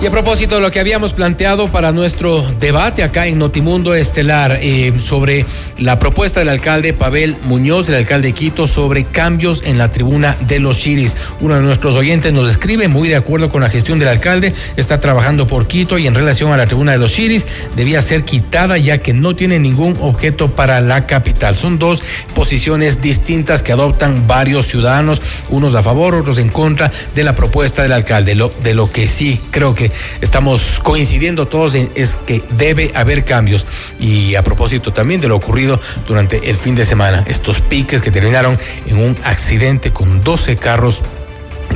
[SPEAKER 2] Y a propósito de lo que habíamos planteado para nuestro debate acá en Notimundo Estelar eh, sobre la propuesta del alcalde Pavel Muñoz, del alcalde de Quito, sobre cambios en la tribuna de los Chiris. Uno de nuestros oyentes nos escribe muy de acuerdo con la gestión del alcalde, está trabajando por Quito y en relación a la tribuna de los Chiris debía ser quitada ya que no tiene ningún objeto para la capital. Son dos posiciones distintas que adoptan varios ciudadanos, unos a favor, otros en contra de la propuesta del alcalde. De lo que sí creo que estamos coincidiendo todos en, es que debe haber cambios. Y a propósito también de lo ocurrido durante el fin de semana, estos piques que terminaron en un accidente con 12 carros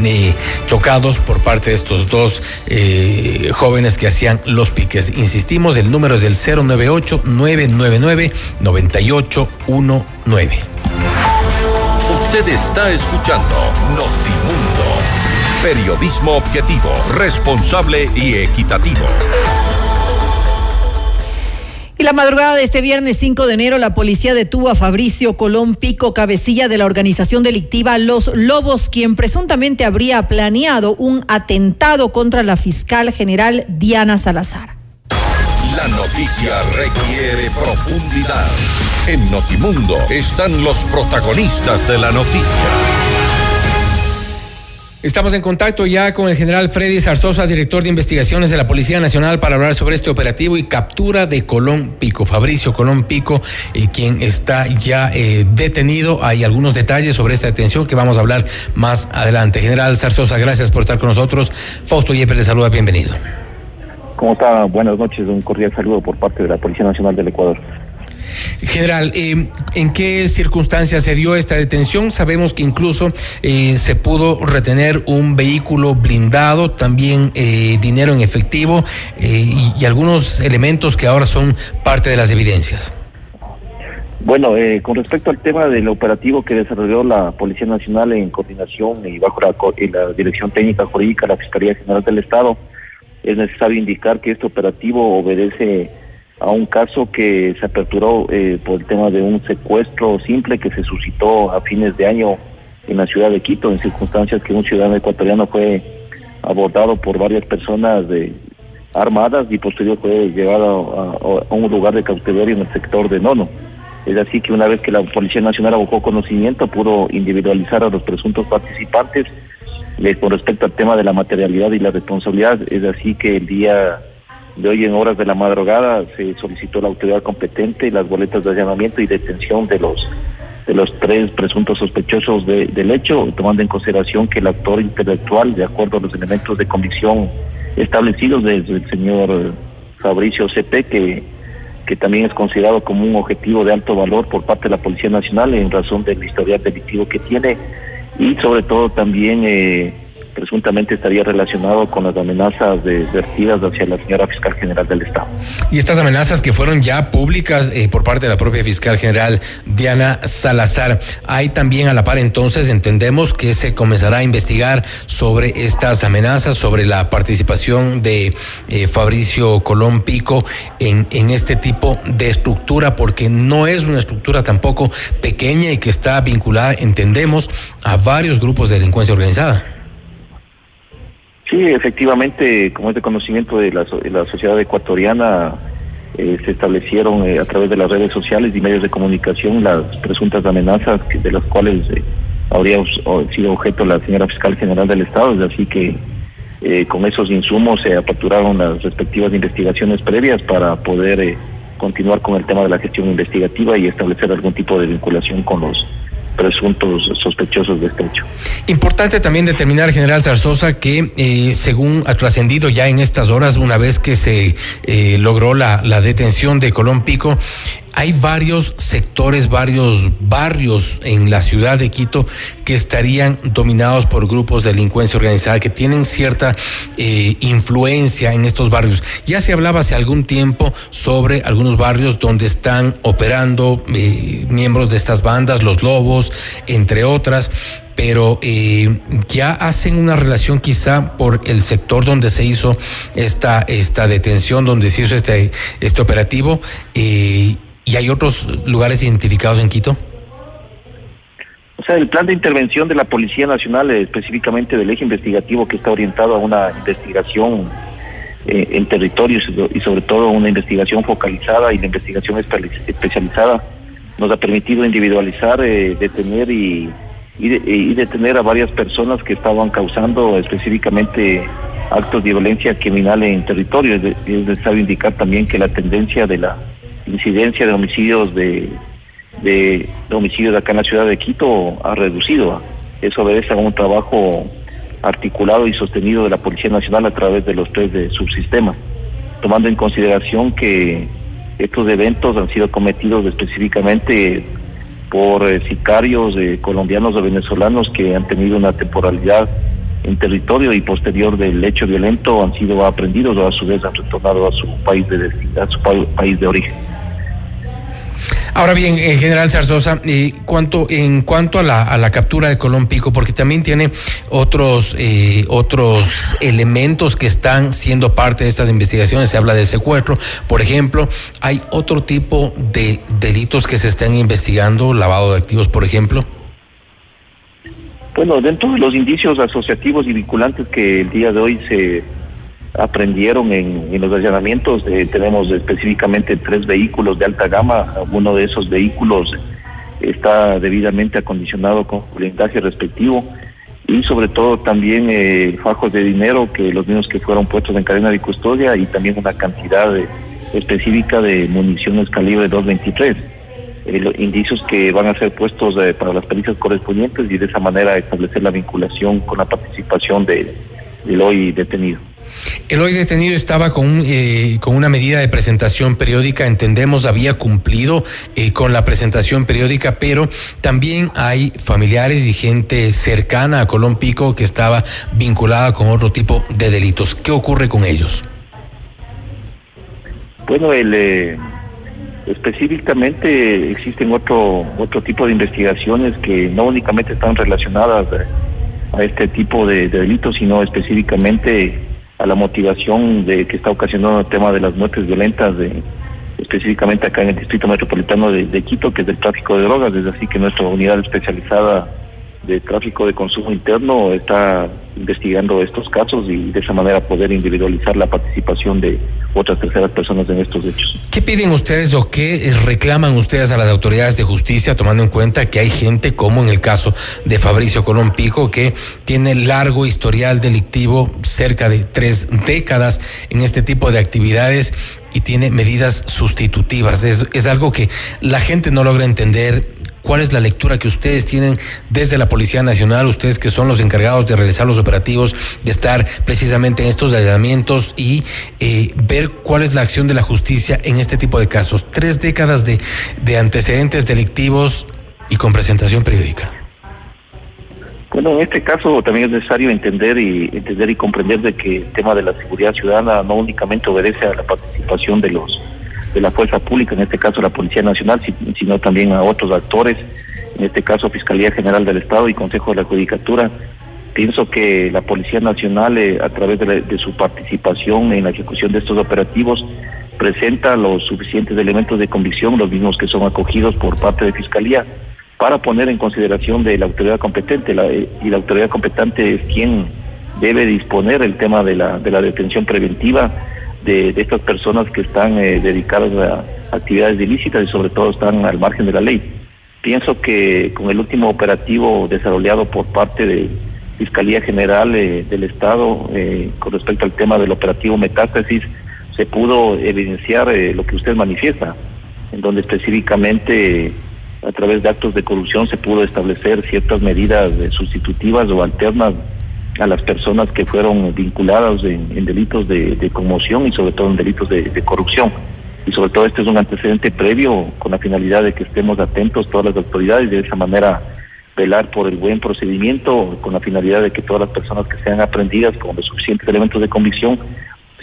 [SPEAKER 2] eh, chocados por parte de estos dos eh, jóvenes que hacían los piques. Insistimos, el número es del 098-999-9819.
[SPEAKER 1] Usted está escuchando Notimundo. Periodismo objetivo, responsable y equitativo.
[SPEAKER 3] Y la madrugada de este viernes 5 de enero, la policía detuvo a Fabricio Colón Pico, cabecilla de la organización delictiva Los Lobos, quien presuntamente habría planeado un atentado contra la fiscal general Diana Salazar.
[SPEAKER 1] La noticia requiere profundidad. En Notimundo están los protagonistas de la noticia.
[SPEAKER 2] Estamos en contacto ya con el general Freddy Zarzosa, director de investigaciones de la Policía Nacional, para hablar sobre este operativo y captura de Colón Pico, Fabricio Colón Pico, eh, quien está ya eh, detenido. Hay algunos detalles sobre esta detención que vamos a hablar más adelante. General Zarzosa, gracias por estar con nosotros. Fausto Yepes le saluda, bienvenido.
[SPEAKER 19] ¿Cómo está? Buenas noches, un cordial saludo por parte de la Policía Nacional del Ecuador.
[SPEAKER 2] General, eh, ¿en qué circunstancias se dio esta detención? Sabemos que incluso eh, se pudo retener un vehículo blindado, también eh, dinero en efectivo y, y, algunos elementos que ahora son parte de las evidencias.
[SPEAKER 19] Bueno, con respecto al tema del operativo que desarrolló la Policía Nacional en coordinación y bajo la, la Dirección Técnica Jurídica de la Fiscalía General del Estado, es necesario indicar que este operativo obedece a un caso que se aperturó eh, por el tema de un secuestro simple que se suscitó a fines de año en la ciudad de Quito, en circunstancias que un ciudadano ecuatoriano fue abordado por varias personas de, armadas y posterior fue llevado a, un lugar de cautiverio en el sector de Nono. Es así que una vez que la Policía Nacional abocó conocimiento, pudo individualizar a los presuntos participantes eh, con respecto al tema de la materialidad y la responsabilidad. Es así que el día de hoy en horas de la madrugada se solicitó la autoridad competente las boletas de allanamiento y detención de los de los tres presuntos sospechosos del hecho, tomando en consideración que el actor intelectual, de acuerdo a los elementos de convicción establecidos desde el señor Fabricio CP, que, que también es considerado como un objetivo de alto valor por parte de la Policía Nacional en razón del historial delictivo que tiene y sobre todo también eh, presuntamente estaría relacionado con las amenazas de, vertidas hacia la señora fiscal general del Estado.
[SPEAKER 2] Y estas amenazas que fueron ya públicas eh, por parte de la propia fiscal general Diana Salazar, hay también a la par entonces entendemos que se comenzará a investigar sobre estas amenazas, sobre la participación de eh, Fabricio Colón Pico en, en este tipo de estructura, porque no es una estructura tampoco pequeña y que está vinculada, entendemos, a varios grupos de delincuencia organizada.
[SPEAKER 19] Sí, efectivamente, como es de conocimiento de la, sociedad ecuatoriana, eh, se establecieron eh, a través de las redes sociales y medios de comunicación las presuntas amenazas de las cuales eh, habría sido objeto la señora fiscal general del Estado, es así que con esos insumos se aperturaron las respectivas investigaciones previas para poder continuar con el tema de la gestión investigativa y establecer algún tipo de vinculación con los presuntos sospechosos de este hecho.
[SPEAKER 2] Importante también determinar, general Zarzosa, que eh, según ha trascendido ya en estas horas, una vez que se eh, logró la, la detención de Colón Pico, hay varios sectores, varios barrios en la ciudad de Quito que estarían dominados por grupos de delincuencia organizada que tienen cierta eh, influencia en estos barrios. Ya se hablaba hace algún tiempo sobre algunos barrios donde están operando eh, miembros de estas bandas, los lobos, entre otras pero eh, ya hacen una relación quizá por el sector donde se hizo esta, esta detención, donde se hizo este, este operativo. Eh, ¿Y hay otros lugares identificados en Quito?
[SPEAKER 19] O sea, el plan de intervención de la Policía Nacional, eh, específicamente del eje investigativo que está orientado a una investigación eh, en territorios y sobre todo una investigación focalizada y la investigación especializada, nos ha permitido individualizar, eh, detener y, y, detener a varias personas que estaban causando específicamente actos de violencia criminal en territorio. Es, es necesario indicar también que la tendencia de la incidencia de homicidios de, de, homicidios acá en la ciudad de Quito ha reducido. Eso obedece a un trabajo articulado y sostenido de la Policía Nacional a través de los tres de subsistemas, tomando en consideración que estos eventos han sido cometidos específicamente por sicarios eh, colombianos o venezolanos que han tenido una temporalidad en territorio y posterior del hecho violento han sido aprendidos o a su vez han retornado a su país de a su país de origen.
[SPEAKER 2] Ahora bien, en general Zarzosa, eh, cuanto, en cuanto a la, a la captura de Colón Pico, porque también tiene otros, eh, otros elementos que están siendo parte de estas investigaciones, se habla del secuestro, por ejemplo, hay otro tipo de delitos que se están investigando, lavado de activos, por ejemplo.
[SPEAKER 19] Bueno, dentro de los indicios asociativos y vinculantes que el día de hoy se aprendieron en, los allanamientos. Eh, tenemos específicamente tres vehículos de alta gama. Uno de esos vehículos está debidamente acondicionado con blindaje respectivo y sobre todo también eh, fajos de dinero que los mismos que fueron puestos en cadena de custodia y también una cantidad específica de municiones calibre 223. Eh, indicios que van a ser puestos para las pericias correspondientes y de esa manera establecer la vinculación con la participación de, del hoy detenido.
[SPEAKER 2] El hoy detenido estaba con, eh, con una medida de presentación periódica, entendemos, había cumplido eh, con la presentación periódica, pero también hay familiares y gente cercana a Colón Pico que estaba vinculada con otro tipo de delitos. ¿Qué ocurre con ellos?
[SPEAKER 19] Bueno, el, eh, específicamente existen otro, otro tipo de investigaciones que no únicamente están relacionadas a este tipo de delitos, sino específicamente a la motivación de que está ocasionando el tema de las muertes violentas de específicamente acá en el distrito metropolitano de, Quito, que es del tráfico de drogas, desde así que nuestra unidad especializada de tráfico de consumo interno está investigando estos casos y de esa manera poder individualizar la participación de otras terceras personas en estos hechos.
[SPEAKER 2] ¿Qué piden ustedes o qué reclaman ustedes a las autoridades de justicia tomando en cuenta que hay gente como en el caso de Fabricio Colón Pico que tiene largo historial delictivo, cerca de tres décadas en este tipo de actividades y tiene medidas sustitutivas? Es, es algo que la gente no logra entender ¿Cuál es la lectura que ustedes tienen desde la Policía Nacional, ustedes que son los encargados de realizar los operativos, de estar precisamente en estos allanamientos y eh, ver cuál es la acción de la justicia en este tipo de casos? Tres décadas de, de antecedentes delictivos y con presentación periódica.
[SPEAKER 19] Bueno, en este caso también es necesario entender y entender y comprender de que el tema de la seguridad ciudadana no únicamente obedece a la participación de los de la fuerza pública, en este caso la Policía Nacional, sino también a otros actores, en este caso Fiscalía General del Estado y Consejo de la Judicatura. Pienso que la Policía Nacional, eh, a través de, su participación en la ejecución de estos operativos, presenta los suficientes elementos de convicción, los mismos que son acogidos por parte de Fiscalía, para poner en consideración de la autoridad competente. Eh, y la autoridad competente es quien debe disponer el tema de la, de la detención preventiva de, estas personas que están eh, dedicadas a actividades ilícitas y sobre todo están al margen de la ley. Pienso que con el último operativo desarrollado por parte de Fiscalía General eh, del Estado eh, con respecto al tema del operativo Metástasis, se pudo evidenciar lo que usted manifiesta, en donde específicamente a través de actos de corrupción se pudo establecer ciertas medidas sustitutivas o alternas a las personas que fueron vinculadas en, delitos de, conmoción y sobre todo en delitos de, de, corrupción. Y sobre todo este es un antecedente previo con la finalidad de que estemos atentos todas las autoridades de esa manera velar por el buen procedimiento con la finalidad de que todas las personas que sean aprendidas con los suficientes elementos de convicción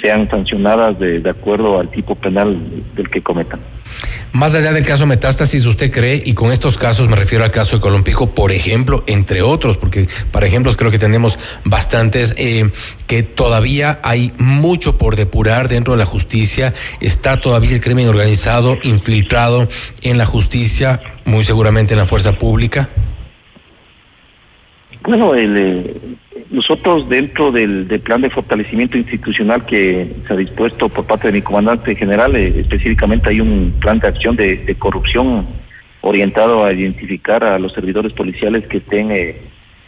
[SPEAKER 19] sean sancionadas de, acuerdo al tipo penal del que cometan.
[SPEAKER 2] Más allá del caso Metástasis, ¿usted cree, y con estos casos me refiero al caso de Colompico, por ejemplo, entre otros, porque para ejemplos creo que tenemos bastantes, eh, que todavía hay mucho por depurar dentro de la justicia, está todavía el crimen organizado infiltrado en la justicia, muy seguramente en la fuerza pública?
[SPEAKER 19] Bueno, el, eh, nosotros dentro del, plan de fortalecimiento institucional que se ha dispuesto por parte de mi comandante general, eh, específicamente hay un plan de acción de, corrupción orientado a identificar a los servidores policiales que estén eh,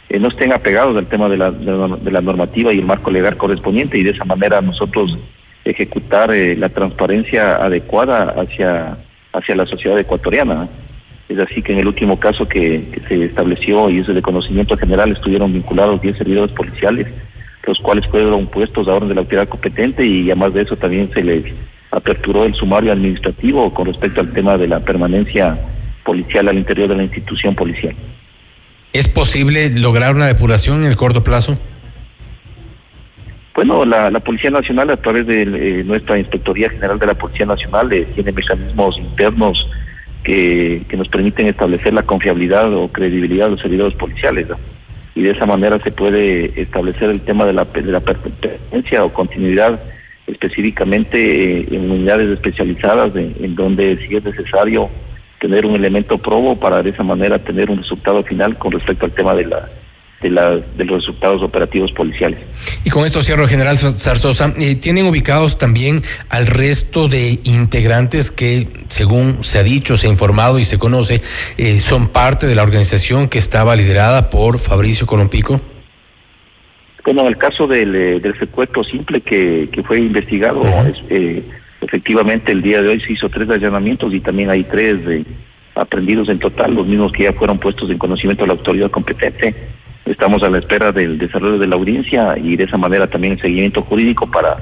[SPEAKER 19] eh, no estén apegados al tema de la, de la, normativa y el marco legal correspondiente y de esa manera nosotros ejecutar la transparencia adecuada hacia hacia la sociedad ecuatoriana. Es así que en el último caso que, se estableció y es de conocimiento general estuvieron vinculados 10 servidores policiales, los cuales fueron puestos a orden de la autoridad competente y además de eso también se les aperturó el sumario administrativo con respecto al tema de la permanencia policial al interior de la institución policial.
[SPEAKER 2] ¿Es posible lograr una depuración en el corto plazo?
[SPEAKER 19] Bueno, la, Policía Nacional a través de eh, nuestra Inspectoría General de la Policía Nacional eh, tiene mecanismos internos que, nos permiten establecer la confiabilidad o credibilidad de los servidores policiales. Y de esa manera se puede establecer el tema de la, de la pertenencia o continuidad específicamente en unidades especializadas en, donde si es necesario tener un elemento probo para de esa manera tener un resultado final con respecto al tema de la de, de los resultados operativos policiales.
[SPEAKER 2] Y con esto cierro, general Zarzosa. Eh, ¿Tienen ubicados también al resto de integrantes que, según se ha dicho, se ha informado y se conoce, eh, son parte de la organización que estaba liderada por Fabricio Colompico?
[SPEAKER 19] Bueno, en el caso del, eh, del secuestro simple que, que fue investigado, efectivamente el día de hoy se hizo tres allanamientos y también hay tres aprendidos en total, los mismos que ya fueron puestos en conocimiento de la autoridad competente Estamos a la espera del desarrollo de la audiencia y de esa manera también el seguimiento jurídico para,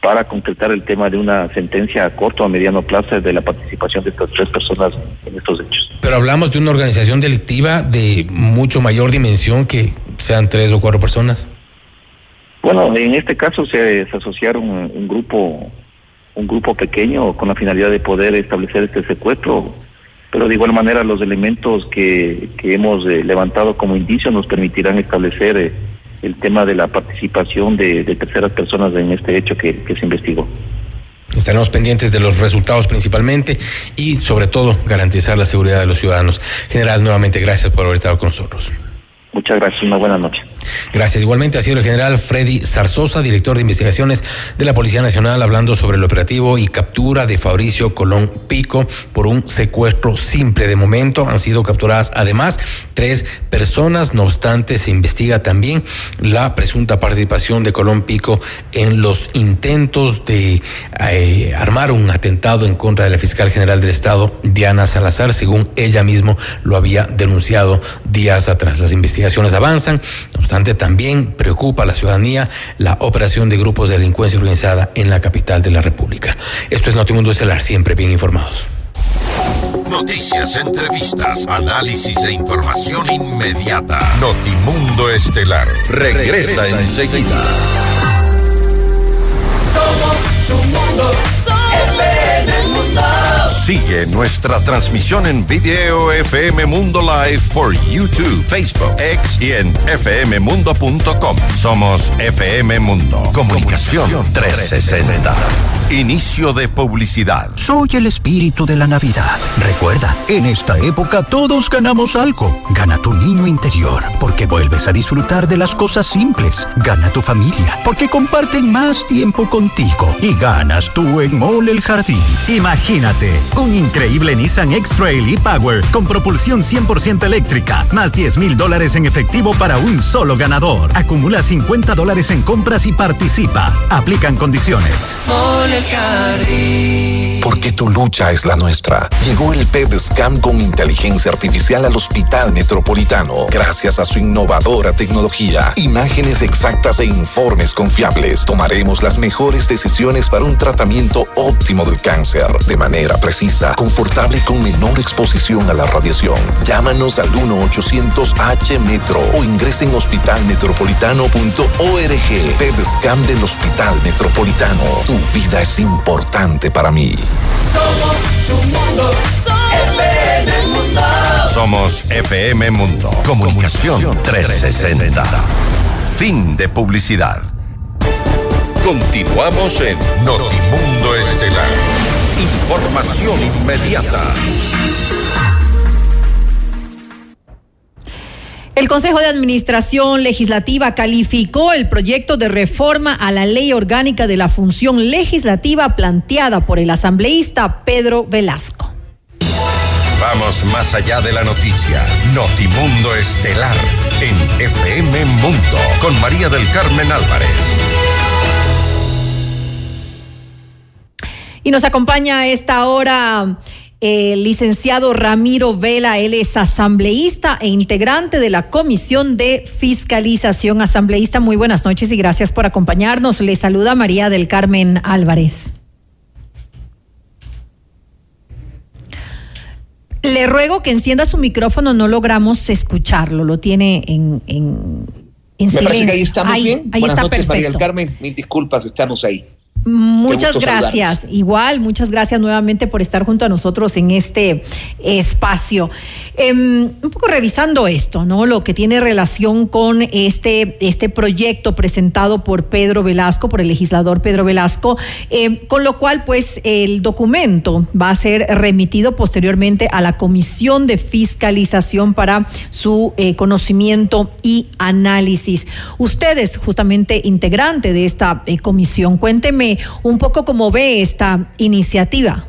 [SPEAKER 19] para concretar el tema de una sentencia a corto o a mediano plazo de la participación de estas tres personas en estos hechos.
[SPEAKER 2] Pero hablamos de una organización delictiva de mucho mayor dimensión que sean tres o cuatro personas.
[SPEAKER 19] Bueno, en este caso se, asociaron un grupo un grupo pequeño con la finalidad de poder establecer este secuestro pero de igual manera los elementos que, hemos eh, levantado como indicio nos permitirán establecer eh, el tema de la participación de, terceras personas en este hecho que, que se investigó.
[SPEAKER 2] Estaremos pendientes de los resultados principalmente y sobre todo garantizar la seguridad de los ciudadanos. General, nuevamente gracias por haber estado con nosotros.
[SPEAKER 19] Muchas gracias, una buena noche.
[SPEAKER 2] Gracias. Igualmente ha sido el general Freddy Zarzosa, director de investigaciones de la Policía Nacional, hablando sobre el operativo y captura de Fabricio Colón Pico por un secuestro simple. De momento han sido capturadas además tres personas. No obstante, se investiga también la presunta participación de Colón Pico en los intentos de eh, armar un atentado en contra de la fiscal general del Estado, Diana Salazar, según ella mismo lo había denunciado días atrás. Las investigaciones avanzan. No obstante, también preocupa a la ciudadanía la operación de grupos de delincuencia organizada en la capital de la República. Esto es Notimundo Estelar, siempre bien informados.
[SPEAKER 1] Noticias, entrevistas, análisis e información inmediata. Notimundo Estelar regresa, enseguida. Somos tu mundo, Sigue nuestra transmisión en video FM Mundo Live por YouTube, Facebook, X y en fmmundo.com. Somos FM Mundo. Comunicación 360. Inicio de publicidad.
[SPEAKER 20] Soy el espíritu de la Navidad. Recuerda, en esta época todos ganamos algo. Gana tu niño interior, porque vuelves a disfrutar de las cosas simples. Gana tu familia, porque comparten más tiempo contigo. Y ganas tú en Mole el Jardín. Imagínate, un
[SPEAKER 21] increíble Nissan X-Trail e-Power con propulsión 100% eléctrica, más 10 mil dólares en efectivo para un solo ganador. Acumula 50 dólares en compras y participa. Aplican condiciones.
[SPEAKER 12] Porque tu lucha es la nuestra. Llegó el PEDSCAM con inteligencia artificial al Hospital Metropolitano. Gracias a su innovadora tecnología, imágenes exactas e informes confiables, tomaremos las mejores decisiones para un tratamiento óptimo del cáncer, de manera precisa, confortable con menor exposición a la radiación. Llámanos al 1-800-H-METRO o ingresen en hospitalmetropolitano.org. PEDSCAM del Hospital Metropolitano. Tu vida es importante para mí.
[SPEAKER 13] Somos tu mundo, FM Mundo.
[SPEAKER 1] Somos FM Mundo. Comunicación 360. Fin de publicidad. Continuamos en Notimundo Estelar. Información inmediata.
[SPEAKER 3] El Consejo de Administración Legislativa calificó el proyecto de reforma a la ley orgánica de la función legislativa planteada por el asambleísta Pedro Velasco.
[SPEAKER 1] Vamos más allá de la noticia. Notimundo Estelar en FM Mundo con María del Carmen Álvarez.
[SPEAKER 3] Y nos acompaña a esta hora el licenciado Ramiro Vela, él es asambleísta e integrante de la Comisión de Fiscalización. Asambleísta, muy buenas noches y gracias por acompañarnos. Le saluda María del Carmen Álvarez. Le ruego que encienda su micrófono, no logramos escucharlo, lo tiene en, en, en
[SPEAKER 22] Me parece
[SPEAKER 3] silencio.
[SPEAKER 22] que ahí estamos
[SPEAKER 3] Ahí-
[SPEAKER 22] bien.
[SPEAKER 3] Ahí
[SPEAKER 22] Buenas
[SPEAKER 3] está
[SPEAKER 22] noches, María del
[SPEAKER 3] perfecto.
[SPEAKER 22] Carmen. Mil disculpas, estamos ahí.
[SPEAKER 3] Muchas gracias. Igual, muchas gracias nuevamente por estar junto a nosotros en este espacio. Em, un poco revisando esto, ¿no? Lo que tiene relación con este, este proyecto presentado por Pedro Velasco, por el legislador Pedro Velasco, em, con lo cual, pues, el documento va a ser remitido posteriormente a la Comisión de Fiscalización para su eh, conocimiento y análisis. Usted es justamente integrante de esta eh, comisión. Cuénteme un poco cómo ve esta iniciativa.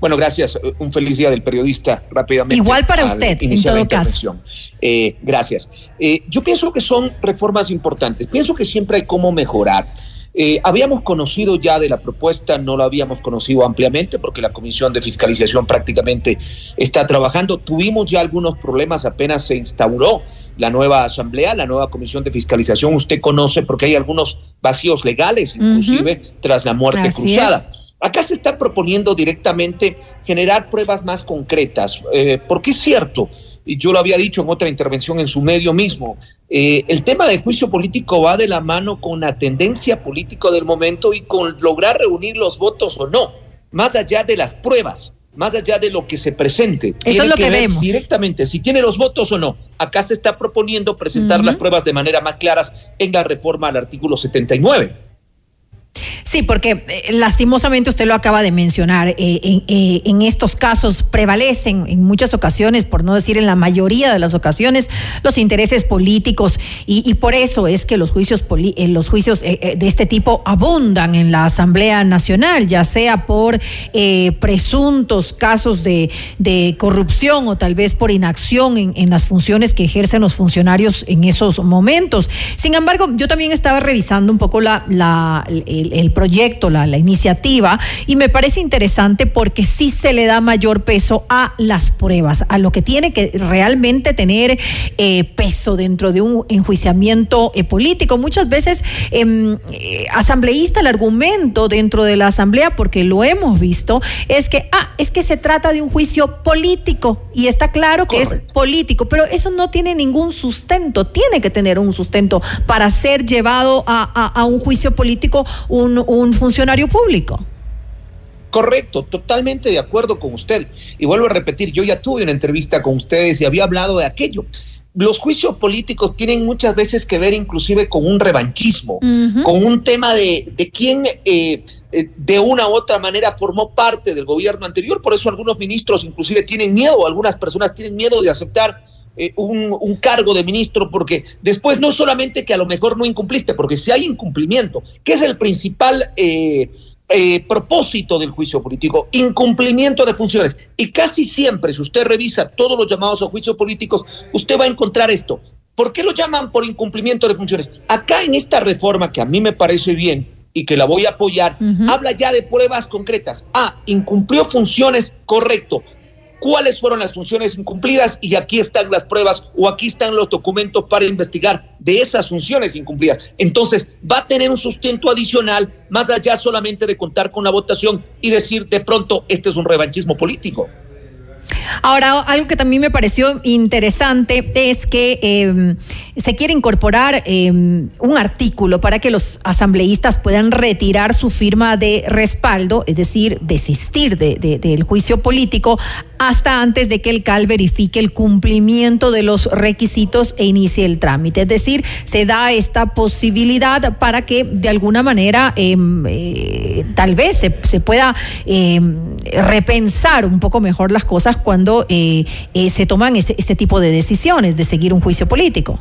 [SPEAKER 22] Bueno, gracias. Un feliz día del periodista rápidamente.
[SPEAKER 3] Igual para usted, en todo caso.
[SPEAKER 22] Eh, gracias. Eh, yo pienso que son reformas importantes. Pienso que siempre hay cómo mejorar. Eh, habíamos conocido ya de la propuesta, no la habíamos conocido ampliamente porque la Comisión de Fiscalización prácticamente está trabajando. Tuvimos ya algunos problemas apenas se instauró la nueva asamblea, la nueva Comisión de Fiscalización. Usted conoce porque hay algunos vacíos legales, inclusive tras la muerte
[SPEAKER 13] Así
[SPEAKER 22] cruzada.
[SPEAKER 13] es.
[SPEAKER 22] Acá se está proponiendo directamente generar pruebas más concretas, eh, porque es cierto, y yo lo había dicho en otra intervención en su medio mismo, eh, el tema del juicio político va de la mano con la tendencia política del momento y con lograr reunir los votos o no, más allá de las pruebas, más allá de lo que se presente.
[SPEAKER 3] Eso es lo que
[SPEAKER 22] ver
[SPEAKER 3] vemos.
[SPEAKER 22] Directamente, si tiene los votos o no. Acá se está proponiendo presentar las pruebas de manera más claras en la reforma al artículo 79.
[SPEAKER 3] Sí, porque eh, lastimosamente usted lo acaba de mencionar, eh, en, eh, en estos casos prevalecen en muchas ocasiones, por no decir en la mayoría de las ocasiones, los intereses políticos y, por eso es que los juicios, poli- los juicios de este tipo abundan en la Asamblea Nacional, ya sea por presuntos casos de, corrupción o tal vez por inacción en, las funciones que ejercen los funcionarios en esos momentos. Sin embargo, yo también estaba revisando un poco la- el, el proyecto, la, la iniciativa, y me parece interesante porque sí se le da mayor peso a las pruebas, a lo que tiene que realmente tener eh, peso dentro de un enjuiciamiento eh, político. Muchas veces, em, eh, asambleísta, el argumento dentro de la asamblea, porque lo hemos visto, es que, ah, es que se trata de un juicio político y está claro que es político, pero eso no tiene ningún sustento, tiene que tener un sustento para ser llevado a, a- a un juicio político un, un funcionario público.
[SPEAKER 22] Correcto, totalmente de acuerdo con usted. Y vuelvo a repetir, yo ya tuve una entrevista con ustedes y había hablado de aquello. Los juicios políticos tienen muchas veces que ver inclusive con un revanchismo, con un tema de, de quién eh, eh, de una u otra manera formó parte del gobierno anterior. Por eso algunos ministros inclusive tienen miedo, algunas personas tienen miedo de aceptar eh, un, un cargo de ministro porque después no solamente que a lo mejor no incumpliste, porque si hay incumplimiento, que es el principal... eh, eh, propósito del juicio político, incumplimiento de funciones. Y casi siempre, si usted revisa todos los llamados a juicios políticos, usted va a encontrar esto. ¿Por qué lo llaman por incumplimiento de funciones? Acá en esta reforma que a mí me parece bien y que la voy a apoyar, habla ya de pruebas concretas. Ah, incumplió funciones, correcto cuáles fueron las funciones incumplidas y aquí están las pruebas o aquí están los documentos para investigar de esas funciones incumplidas. Entonces, va a tener un sustento adicional más allá solamente de contar con la votación y decir de pronto este es un revanchismo político.
[SPEAKER 3] Ahora, algo que también me pareció interesante es que em, se quiere incorporar em, un artículo para que los asambleístas puedan retirar su firma de respaldo, es decir, desistir del juicio político hasta antes de que el CAL verifique el cumplimiento de los requisitos e inicie el trámite. Es decir, se da esta posibilidad para que de alguna manera em, eh, tal vez se, pueda repensar un poco mejor las cosas cuando eh, eh, se toman este, tipo de decisiones de seguir un juicio político.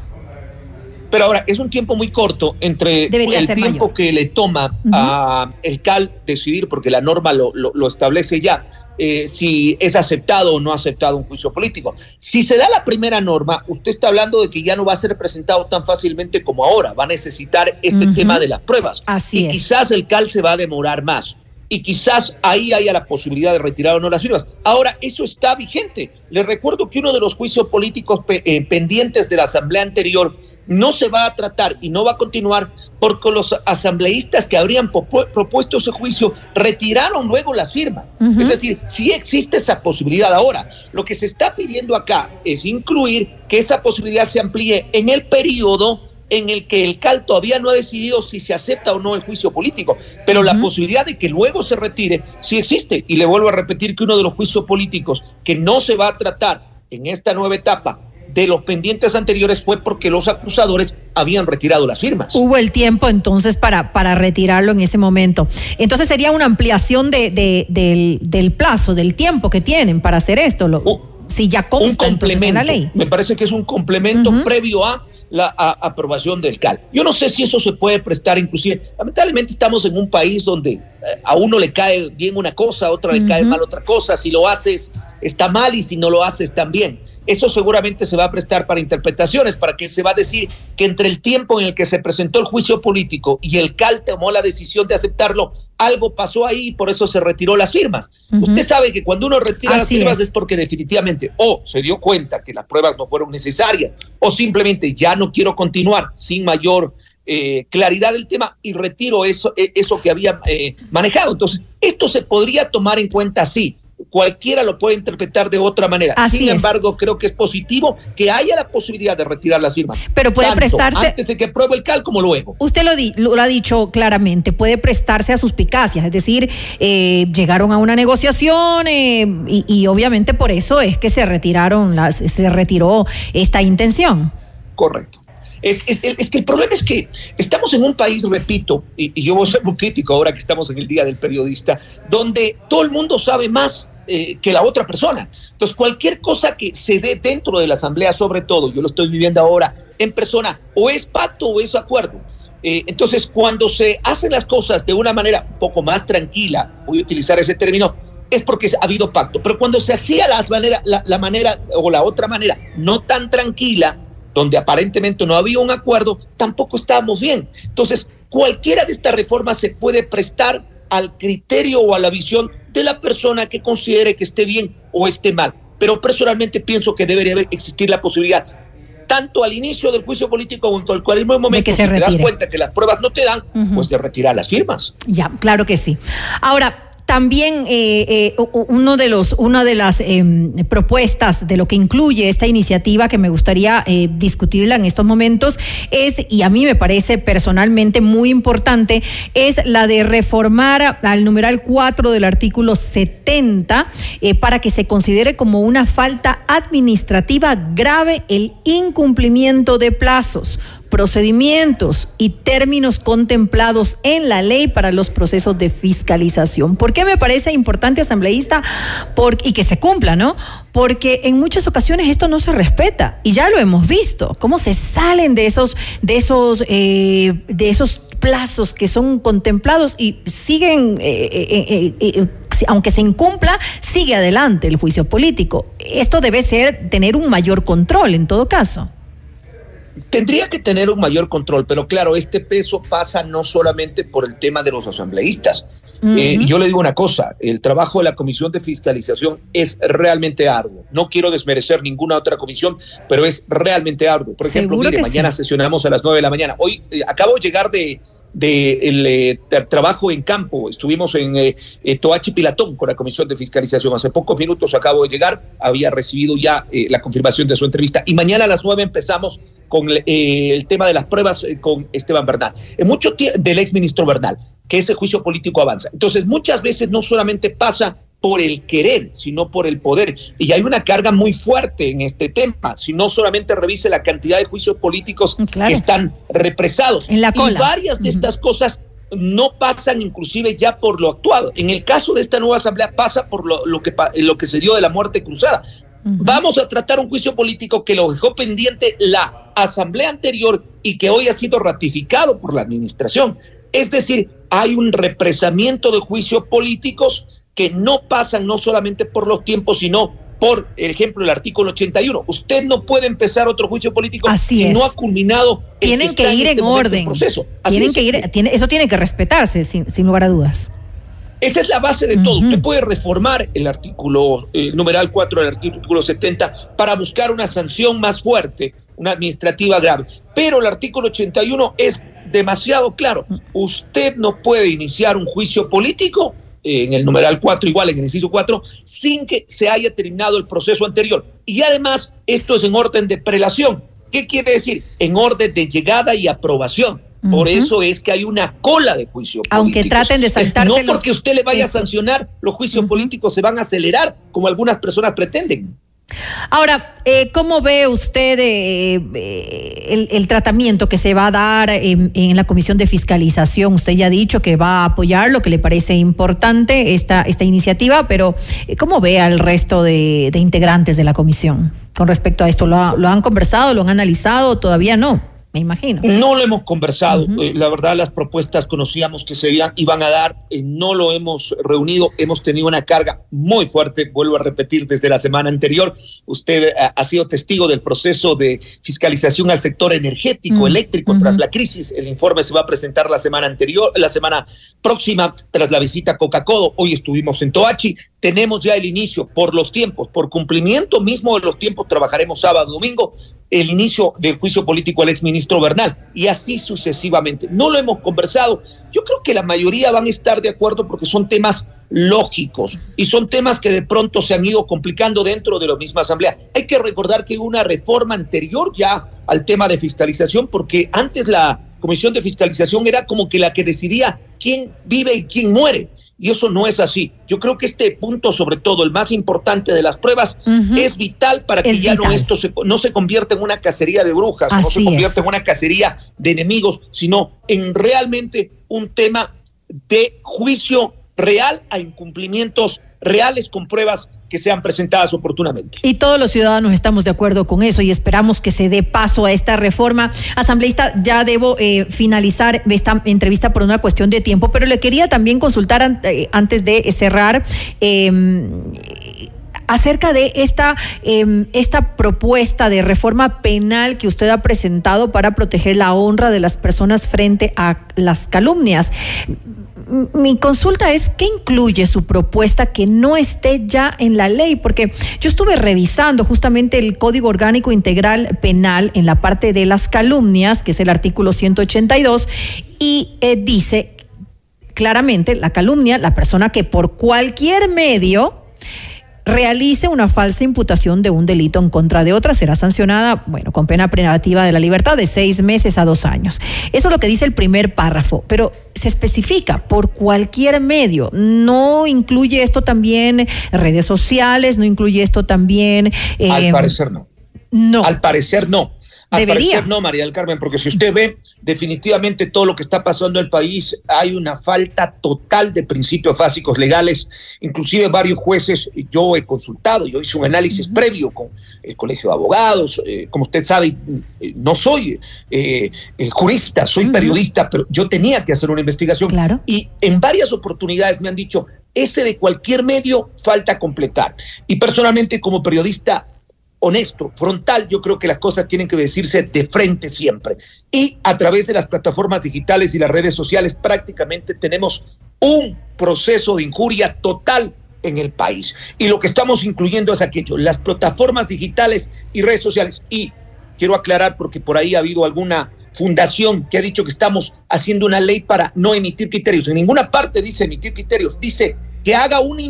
[SPEAKER 22] Pero ahora, es un tiempo muy corto entre el tiempo que le toma a el CAL decidir, porque la norma lo, establece ya, eh, si es aceptado o no aceptado un juicio político. Si se da la primera norma, usted está hablando de que ya no va a ser presentado tan fácilmente como ahora, va a necesitar este tema de las pruebas.
[SPEAKER 3] Así
[SPEAKER 22] y quizás el CAL se va a demorar más y quizás ahí haya la posibilidad de retirar o no las firmas. Ahora, eso está vigente. Les recuerdo que uno de los juicios políticos eh, pendientes de la asamblea anterior no se va a tratar y no va a continuar porque los asambleístas que habrían propuesto ese juicio retiraron luego las firmas. Es decir, sí existe esa posibilidad ahora. Lo que se está pidiendo acá es incluir que esa posibilidad se amplíe en el periodo en el que el CAL todavía no ha decidido si se acepta o no el juicio político, pero la posibilidad de que luego se retire sí existe. Y le vuelvo a repetir que uno de los juicios políticos que no se va a tratar en esta nueva etapa de los pendientes anteriores fue porque los acusadores habían retirado las firmas.
[SPEAKER 3] Hubo el tiempo entonces para, para retirarlo en ese momento. Entonces sería una ampliación de, del, plazo, del tiempo que tienen para hacer esto. Lo, si ya consta
[SPEAKER 22] un complemento,
[SPEAKER 3] en la ley.
[SPEAKER 22] Me parece que es un complemento previo a la aprobación del CAL. Yo no sé si eso se puede prestar, inclusive, lamentablemente estamos en un país donde eh, a uno le cae bien una cosa, a otra le cae mal otra cosa, si lo haces está mal y si no lo haces también. Eso seguramente se va a prestar para interpretaciones, para que se va a decir que entre el tiempo en el que se presentó el juicio político y el CAL tomó la decisión de aceptarlo, algo pasó ahí y por eso se retiró las firmas. Usted sabe que cuando uno retira las firmas es. porque definitivamente o se dio cuenta que las pruebas no fueron necesarias o simplemente ya no quiero continuar sin mayor eh, claridad del tema y retiro eso, eh, eso que había eh, manejado. Entonces, esto se podría tomar en cuenta así cualquiera lo puede interpretar de otra manera. Sin embargo, creo que es positivo que haya la posibilidad de retirar las firmas.
[SPEAKER 3] Pero puede prestarse.
[SPEAKER 22] Antes de que pruebe el cal como luego.
[SPEAKER 3] Usted lo, lo, ha dicho claramente, puede prestarse a suspicacias, es decir, eh, llegaron a una negociación eh, y, obviamente por eso es que se retiraron las, se retiró esta intención.
[SPEAKER 22] Correcto. Es, que el problema es que estamos en un país, repito, y, y yo voy a ser muy crítico ahora que estamos en el Día del Periodista, donde todo el mundo sabe más eh, que la otra persona. Entonces, cualquier cosa que se dé dentro de la asamblea, sobre todo, yo lo estoy viviendo ahora en persona, o es pacto o es acuerdo. Eh, entonces, cuando se hacen las cosas de una manera un poco más tranquila, voy a utilizar ese término, es porque ha habido pacto. Pero cuando se hacía las manera, la, la manera o la otra manera no tan tranquila, donde aparentemente no había un acuerdo, tampoco estábamos bien. Entonces, cualquiera de estas reformas se puede prestar al criterio o a la visión de la persona que considere que esté bien o esté mal. Pero personalmente pienso que debería existir la posibilidad, tanto al inicio del juicio político o en cualquier momento,
[SPEAKER 3] que se
[SPEAKER 22] si te das cuenta que las pruebas no te dan, pues de retirar las firmas.
[SPEAKER 3] Ya, claro que sí. Ahora, también eh, eh, uno de los, una de las em, propuestas de lo que incluye esta iniciativa que me gustaría eh, discutirla en estos momentos es, y a mí me parece personalmente muy importante, es la de reformar al numeral 4 del artículo 70 para que se considere como una falta administrativa grave el incumplimiento de plazos procedimientos y términos contemplados en la ley para los procesos de fiscalización. ¿Por qué me parece importante, asambleísta? y que se cumpla, ¿no? Porque en muchas ocasiones esto no se respeta y ya lo hemos visto, cómo se salen de esos, de esos, eh, de esos plazos que son contemplados y siguen, eh, eh, eh, aunque se incumpla, sigue adelante el juicio político. Esto debe ser tener un mayor control en todo caso
[SPEAKER 22] tendría que tener un mayor control, pero claro, este peso pasa no solamente por el tema de los asambleístas. Eh, yo le digo una cosa, el trabajo de la Comisión de Fiscalización es realmente arduo. No quiero desmerecer ninguna otra comisión, pero es realmente arduo. Por ejemplo, mire, mañana sesionamos a las nueve de la mañana. Hoy eh, acabo de llegar de, de el eh, trabajo en campo. Estuvimos en eh, eh, Toachi Pilatón con la Comisión de Fiscalización. Hace pocos minutos acabo de llegar, había recibido ya la confirmación de su entrevista y mañana a las nueve empezamos con el tema de las pruebas con Esteban Bernal. En mucho del ex ministro Bernal, que ese juicio político avanza. Entonces, muchas veces no solamente pasa por el querer, sino por el poder. Y hay una carga muy fuerte en este tema. Si no solamente revise la cantidad de juicios políticos que están represados.
[SPEAKER 3] En la
[SPEAKER 22] Y varias de estas cosas no pasan inclusive ya por lo actuado. En el caso de esta nueva asamblea pasa por lo, que, lo que se dio de la muerte cruzada. Vamos a tratar un juicio político que lo dejó pendiente la asamblea anterior y que hoy ha sido ratificado por la administración. Es decir, hay un represamiento de juicios políticos que no pasan no solamente por los tiempos, sino por ejemplo el artículo 81. Usted no puede empezar otro juicio político si no ha culminado.
[SPEAKER 3] Tienen que, ir
[SPEAKER 22] este
[SPEAKER 3] en orden.
[SPEAKER 22] Proceso.
[SPEAKER 3] Tienen que ir, tiene, eso tiene que respetarse, sin, lugar a dudas.
[SPEAKER 22] Esa es la base de todo. Usted puede reformar el artículo el numeral 4 del artículo 70 para buscar una sanción más fuerte, una administrativa grave. Pero el artículo 81 es demasiado claro. Usted no puede iniciar un juicio político en el numeral 4, igual en el inciso 4, sin que se haya terminado el proceso anterior. Y además, esto es en orden de prelación. ¿Qué quiere decir? En orden de llegada y aprobación. Por eso es que hay una cola de juicio
[SPEAKER 3] Aunque traten de saltarse
[SPEAKER 22] No porque usted le vaya a sancionar, los juicios políticos se van a acelerar, como algunas personas pretenden.
[SPEAKER 3] Ahora, eh, ¿cómo ve usted eh, eh, el, tratamiento que se va a dar en, la Comisión de Fiscalización? Usted ya ha dicho que va a apoyar lo que le parece importante esta, esta iniciativa, pero ¿cómo ve al resto de, integrantes de la comisión con respecto a esto? ¿Lo, ¿Lo han conversado? ¿Lo han analizado? ¿Todavía no? Me imagino.
[SPEAKER 22] No lo hemos conversado. Eh, la verdad, las propuestas conocíamos que se iban a dar. Eh, no lo hemos reunido. Hemos tenido una carga muy fuerte. Vuelvo a repetir, desde la semana anterior, usted eh, ha, sido testigo del proceso de fiscalización al sector energético, eléctrico, tras la crisis. El informe se va a presentar la semana anterior, la semana próxima, tras la visita a Coca-Cola. Hoy estuvimos en Toachi. Tenemos ya el inicio por los tiempos, por cumplimiento mismo de los tiempos, trabajaremos sábado, domingo, el inicio del juicio político al exministro Bernal y así sucesivamente. No lo hemos conversado. Yo creo que la mayoría van a estar de acuerdo porque son temas lógicos y son temas que de pronto se han ido complicando dentro de la misma asamblea. Hay que recordar que hubo una reforma anterior ya al tema de fiscalización porque antes la comisión de fiscalización era como que la que decidía quién vive y quién muere y eso no es así. Yo creo que este punto, sobre todo el más importante de las pruebas, es vital para que ya no esto se, no se convierta en una cacería de brujas, no se convierta en una cacería de enemigos, sino en realmente un tema de juicio real a incumplimientos reales con pruebas que sean presentadas oportunamente.
[SPEAKER 3] Y todos los ciudadanos estamos de acuerdo con eso y esperamos que se dé paso a esta reforma. Asambleísta, ya debo eh, finalizar esta entrevista por una cuestión de tiempo, pero le quería también consultar eh, antes de cerrar. Em, acerca de esta, em, esta propuesta de reforma penal que usted ha presentado para proteger la honra de las personas frente a las calumnias mi consulta es, ¿qué incluye su propuesta que no esté ya en la ley? Porque yo estuve revisando justamente el Código Orgánico Integral Penal en la parte de las calumnias, que es el artículo 182, y eh, dice claramente la calumnia, la persona que por cualquier medio realice una falsa imputación de un delito en contra de otra, será sancionada, bueno, con pena privativa de la libertad de seis meses a dos años. Eso es lo que dice el primer párrafo, pero se especifica por cualquier medio. No incluye esto también redes sociales, no incluye esto también.
[SPEAKER 22] Al eh, parecer no.
[SPEAKER 3] No.
[SPEAKER 22] Al parecer no.
[SPEAKER 3] Debería.
[SPEAKER 22] no, María del Carmen, porque si usted ve definitivamente todo lo que está pasando en el país, hay una falta total de principios básicos legales. Inclusive varios jueces, yo he consultado, yo hice un análisis previo con el Colegio de Abogados. Eh, como usted sabe, eh, no soy eh, jurista, soy periodista, pero yo tenía que hacer una investigación. Y en varias oportunidades me han dicho, ese de cualquier medio falta completar. Y personalmente como periodista honesto, frontal, yo creo que las cosas tienen que decirse de frente siempre. Y a través de las plataformas digitales y las redes sociales prácticamente tenemos un proceso de injuria total en el país. Y lo que estamos incluyendo es aquello, las plataformas digitales y redes sociales. Y quiero aclarar porque por ahí ha habido alguna fundación que ha dicho que estamos haciendo una ley para no emitir criterios. En ninguna parte dice emitir criterios, dice que haga una,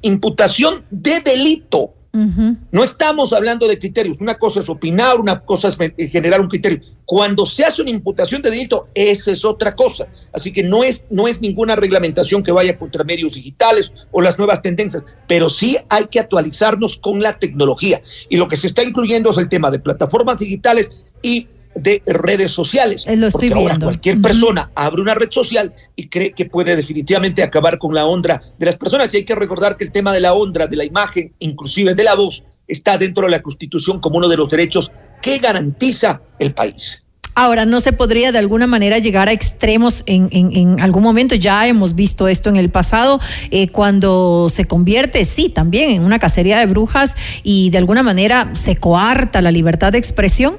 [SPEAKER 22] imputación de delito no estamos hablando de criterios. Una cosa es opinar, una cosa es generar un criterio. Cuando se hace una imputación de delito, esa es otra cosa. Así que no es, no es ninguna reglamentación que vaya contra medios digitales o las nuevas tendencias, pero sí hay que actualizarnos con la tecnología. Y lo que se está incluyendo es el tema de plataformas digitales y de redes sociales.
[SPEAKER 3] Eh, lo estoy
[SPEAKER 22] porque
[SPEAKER 3] ahora
[SPEAKER 22] cualquier persona abre una red social y cree que puede definitivamente acabar con la honra de las personas. Y hay que recordar que el tema de la honra, de la imagen, inclusive de la voz, está dentro de la Constitución como uno de los derechos que garantiza el país.
[SPEAKER 3] Ahora, ¿no se podría de alguna manera llegar a extremos en, en, algún momento? Ya hemos visto esto en el pasado, eh, cuando se convierte, sí, también en una cacería de brujas y de alguna manera se coarta la libertad de expresión.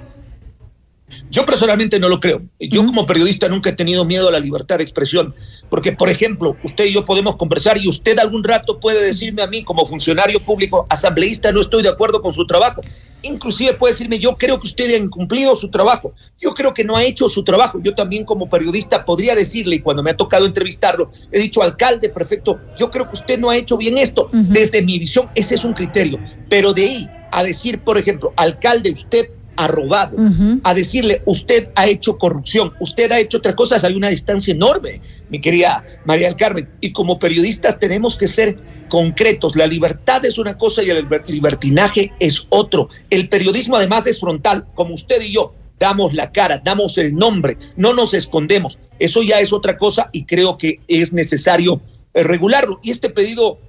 [SPEAKER 22] Yo personalmente no lo creo. Yo como periodista nunca he tenido miedo a la libertad de expresión, porque por ejemplo, usted y yo podemos conversar y usted algún rato puede decirme a mí como funcionario público, asambleísta, no estoy de acuerdo con su trabajo. Inclusive puede decirme, yo creo que usted ha incumplido su trabajo. Yo creo que no ha hecho su trabajo. Yo también como periodista podría decirle, y cuando me ha tocado entrevistarlo, he dicho, alcalde, prefecto, yo creo que usted no ha hecho bien esto. Desde mi visión, ese es un criterio. Pero de ahí a decir, por ejemplo, alcalde, usted ha robado, a decirle, usted ha hecho corrupción, usted ha hecho otras cosas, hay una distancia enorme, mi querida María del Carmen. Y como periodistas tenemos que ser concretos. La libertad es una cosa y el libertinaje es otro. El periodismo además es frontal, como usted y yo. Damos la cara, damos el nombre, no nos escondemos. Eso ya es otra cosa y creo que es necesario eh, regularlo. Y este pedido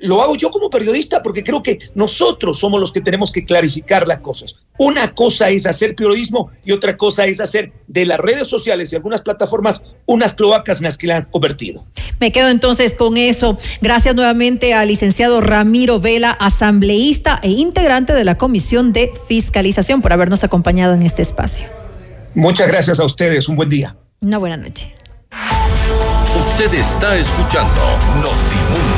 [SPEAKER 22] lo hago yo como periodista porque creo que nosotros somos los que tenemos que clarificar las cosas. Una cosa es hacer periodismo y otra cosa es hacer de las redes sociales y algunas plataformas unas cloacas en las que la han convertido.
[SPEAKER 3] Me quedo entonces con eso. Gracias nuevamente al licenciado Ramiro Vela, asambleísta e integrante de la Comisión de Fiscalización, por habernos acompañado en este espacio.
[SPEAKER 22] Muchas gracias a ustedes. Un buen día.
[SPEAKER 3] Una buena noche.
[SPEAKER 1] Usted está escuchando Notimundo.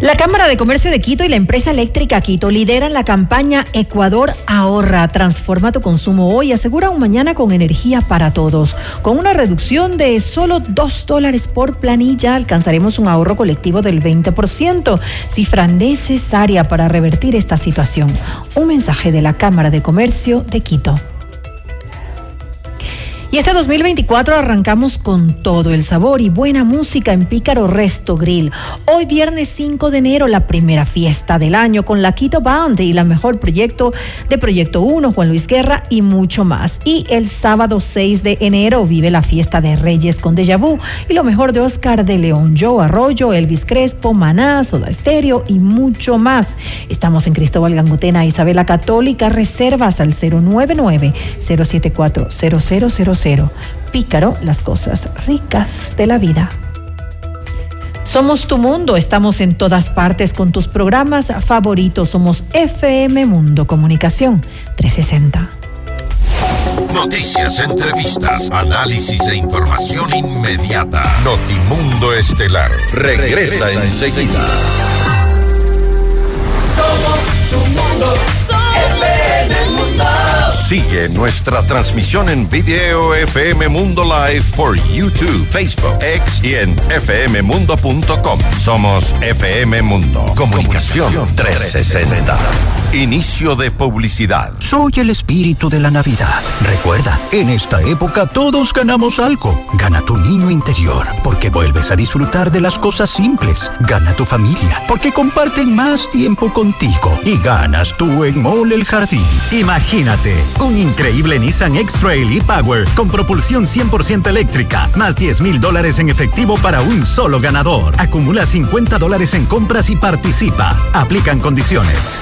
[SPEAKER 3] La Cámara de Comercio de Quito y la empresa eléctrica Quito lideran la campaña Ecuador Ahorra, transforma tu consumo hoy, asegura un mañana con energía para todos. Con una reducción de solo dos dólares por planilla alcanzaremos un ahorro colectivo del 20%, cifra necesaria para revertir esta situación. Un mensaje de la Cámara de Comercio de Quito. Y este 2024 arrancamos con todo el sabor y buena música en Pícaro Resto Grill. Hoy viernes 5 de enero la primera fiesta del año con la Quito Band y la mejor proyecto de Proyecto 1, Juan Luis Guerra y mucho más. Y el sábado 6 de enero vive la fiesta de Reyes con Deja Vu y lo mejor de Oscar de León, Joe Arroyo, Elvis Crespo, Maná, Soda Estéreo y mucho más. Estamos en Cristóbal Gangutena, Isabela Católica, reservas al 099 074 000 cero. Pícaro, las cosas ricas de la vida. Somos tu mundo, estamos en todas partes con tus programas favoritos. Somos FM Mundo Comunicación 360.
[SPEAKER 1] Noticias, entrevistas, análisis e información inmediata. Notimundo Estelar regresa, enseguida.
[SPEAKER 13] Somos tu Mundo.
[SPEAKER 1] Sigue nuestra transmisión en video FM Mundo Live por YouTube, Facebook, X y en fmmundo.com. Somos FM Mundo. Comunicación 360. Inicio de publicidad.
[SPEAKER 20] Soy el espíritu de la Navidad. Recuerda, en esta época todos ganamos algo. Gana tu niño interior, porque vuelves a disfrutar de las cosas simples. Gana tu familia, porque comparten más tiempo contigo. Y ganas tú en Mole el Jardín.
[SPEAKER 21] Imagínate, un increíble Nissan X-Trail e-Power con propulsión 100% eléctrica, más 10 mil dólares en efectivo para un solo ganador. Acumula 50 dólares en compras y participa. Aplican condiciones.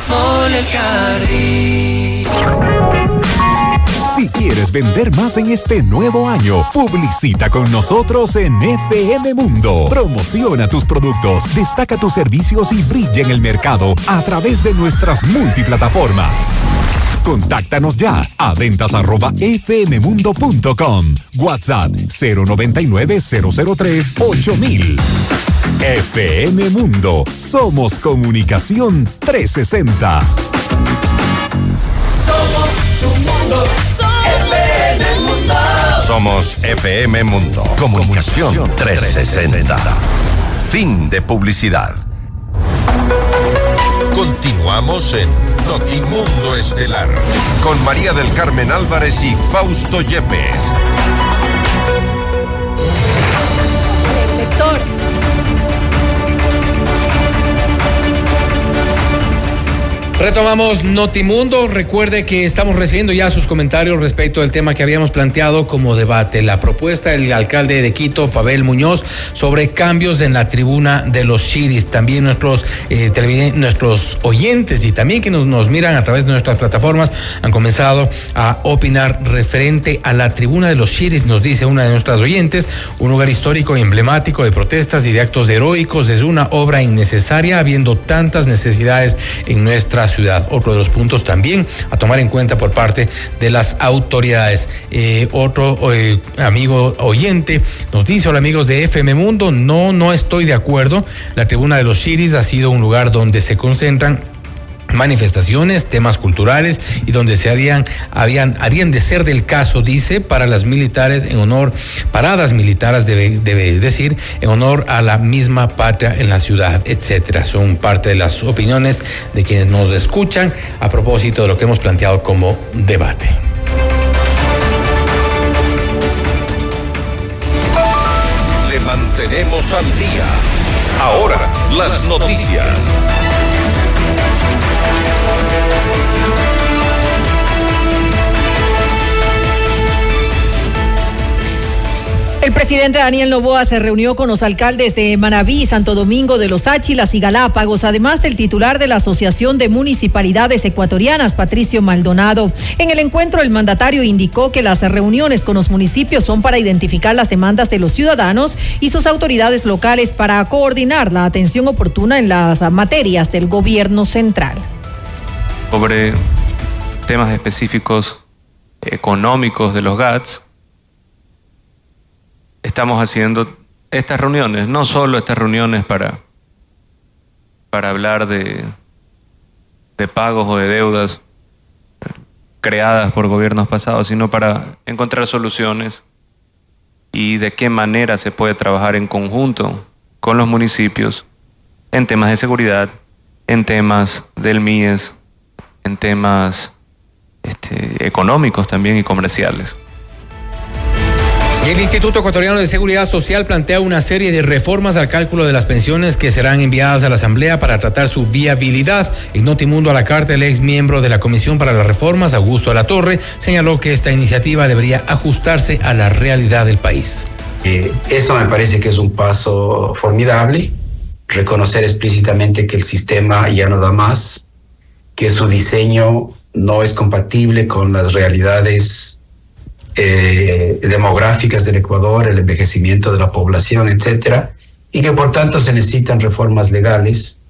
[SPEAKER 23] Si quieres vender más en este nuevo año, publicita con nosotros en FM Mundo. Promociona tus productos, destaca tus servicios y brilla en el mercado a través de nuestras multiplataformas. Contáctanos ya a ventas arroba fmmundo.com. WhatsApp 099 003 8000. FM Mundo. Somos Comunicación 360.
[SPEAKER 13] Somos tu mundo. FM Mundo.
[SPEAKER 1] Somos FM Mundo. Comunicación 360. Fin de publicidad. Continuamos en Notimundo Estelar con María del Carmen Álvarez y Fausto Yepes.
[SPEAKER 2] Retomamos Notimundo. Recuerde que estamos recibiendo ya sus comentarios respecto al tema que habíamos planteado como debate. La propuesta del alcalde de Quito, Pavel Muñoz, sobre cambios en la tribuna de los Chiris. También nuestros, eh, nuestros oyentes y también que nos, miran a través de nuestras plataformas han comenzado a opinar referente a la tribuna de los Chiris, nos dice una de nuestras oyentes, un lugar histórico y emblemático de protestas y de actos heroicos. Es una obra innecesaria habiendo tantas necesidades en ciudad. Otro de los puntos también a tomar en cuenta por parte de las autoridades. Eh, otro eh, amigo oyente nos dice, hola amigos de FM Mundo, no, no estoy de acuerdo. La tribuna de los Chiris ha sido un lugar donde se concentran manifestaciones, temas culturales y donde se harían, habían, harían de ser del caso, dice, para las militares en honor, paradas militares debe, debe decir, en honor a la misma patria en la ciudad, etcétera. Son parte de las opiniones de quienes nos escuchan a propósito de lo que hemos planteado como debate.
[SPEAKER 1] Le mantenemos al día. Ahora, las noticias.
[SPEAKER 3] El presidente Daniel Novoa se reunió con los alcaldes de Manabí, Santo Domingo de los Áchilas y Galápagos, además del titular de la Asociación de Municipalidades Ecuatorianas, Patricio Maldonado. En el encuentro, el mandatario indicó que las reuniones con los municipios son para identificar las demandas de los ciudadanos y sus autoridades locales para coordinar la atención oportuna en las materias del gobierno central.
[SPEAKER 24] Sobre temas específicos económicos de los GATS, estamos haciendo estas reuniones, no solo estas reuniones para, para hablar de, de pagos o de deudas creadas por gobiernos pasados, sino para encontrar soluciones y de qué manera se puede trabajar en conjunto con los municipios en temas de seguridad, en temas del MIES, en temas este, económicos también y comerciales.
[SPEAKER 2] El Instituto Ecuatoriano de Seguridad Social plantea una serie de reformas al cálculo de las pensiones que serán enviadas a la Asamblea para tratar su viabilidad. En Notimundo a la carta, el ex miembro de la Comisión para las Reformas, Augusto Alatorre, señaló que esta iniciativa debería ajustarse a la realidad del país.
[SPEAKER 25] Eh, eso me parece que es un paso formidable, reconocer explícitamente que el sistema ya no da más, que su diseño no es compatible con las realidades eh, demográficas del Ecuador, el envejecimiento de la población, etcétera, y que por tanto se necesitan reformas legales,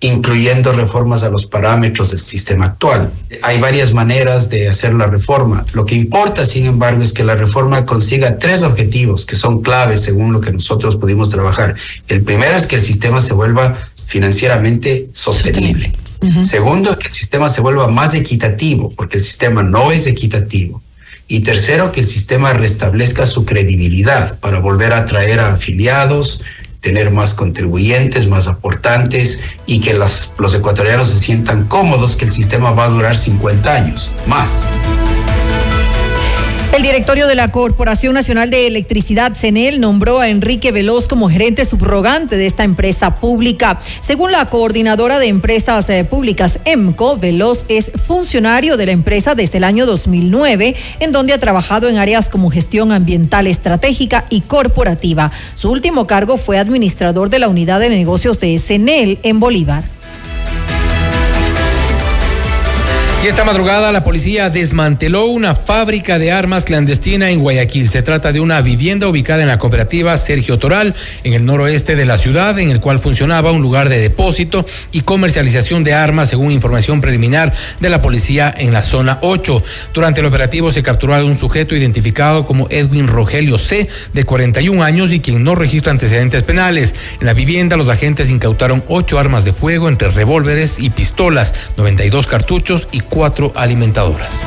[SPEAKER 25] incluyendo reformas a los parámetros del sistema actual. Hay varias maneras de hacer la reforma. Lo que importa, sin embargo, es que la reforma consiga tres objetivos que son claves según lo que nosotros pudimos trabajar. El primero es que el sistema se vuelva financieramente sostenible. Segundo, que el sistema se vuelva más equitativo, porque el sistema no es equitativo. Y tercero, que el sistema restablezca su credibilidad para volver a atraer a afiliados, tener más contribuyentes, más aportantes y que los, los ecuatorianos se sientan cómodos que el sistema va a durar 50 años más.
[SPEAKER 3] El directorio de la Corporación Nacional de Electricidad, CENEL, nombró a Enrique Veloz como gerente subrogante de esta empresa pública. Según la coordinadora de empresas eh, públicas, EMCO, Veloz es funcionario de la empresa desde el año 2009, en donde ha trabajado en áreas como gestión ambiental estratégica y corporativa. Su último cargo fue administrador de la unidad de negocios de CENEL en Bolívar.
[SPEAKER 2] Esta madrugada la policía desmanteló una fábrica de armas clandestina en Guayaquil. Se trata de una vivienda ubicada en la cooperativa Sergio Toral, en el noroeste de la ciudad, en el cual funcionaba un lugar de depósito y comercialización de armas, según información preliminar de la policía en la zona 8. Durante el operativo se capturó a un sujeto identificado como Edwin Rogelio C, de 41 años y quien no registra antecedentes penales. En la vivienda los agentes incautaron ocho armas de fuego entre revólveres y pistolas, 92 cartuchos y cuatro alimentadoras.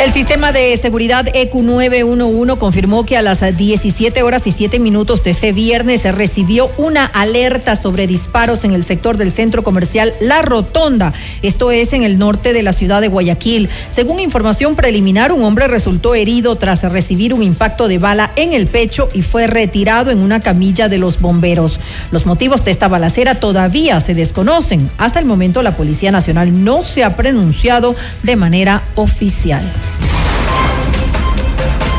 [SPEAKER 3] El sistema de seguridad EQ911 confirmó que a las 17 horas y 7 minutos de este viernes se recibió una alerta sobre disparos en el sector del centro comercial La Rotonda. Esto es en el norte de la ciudad de Guayaquil. Según información preliminar, un hombre resultó herido tras recibir un impacto de bala en el pecho y fue retirado en una camilla de los bomberos. Los motivos de esta balacera todavía se desconocen. Hasta el momento la Policía Nacional no se ha pronunciado de manera oficial.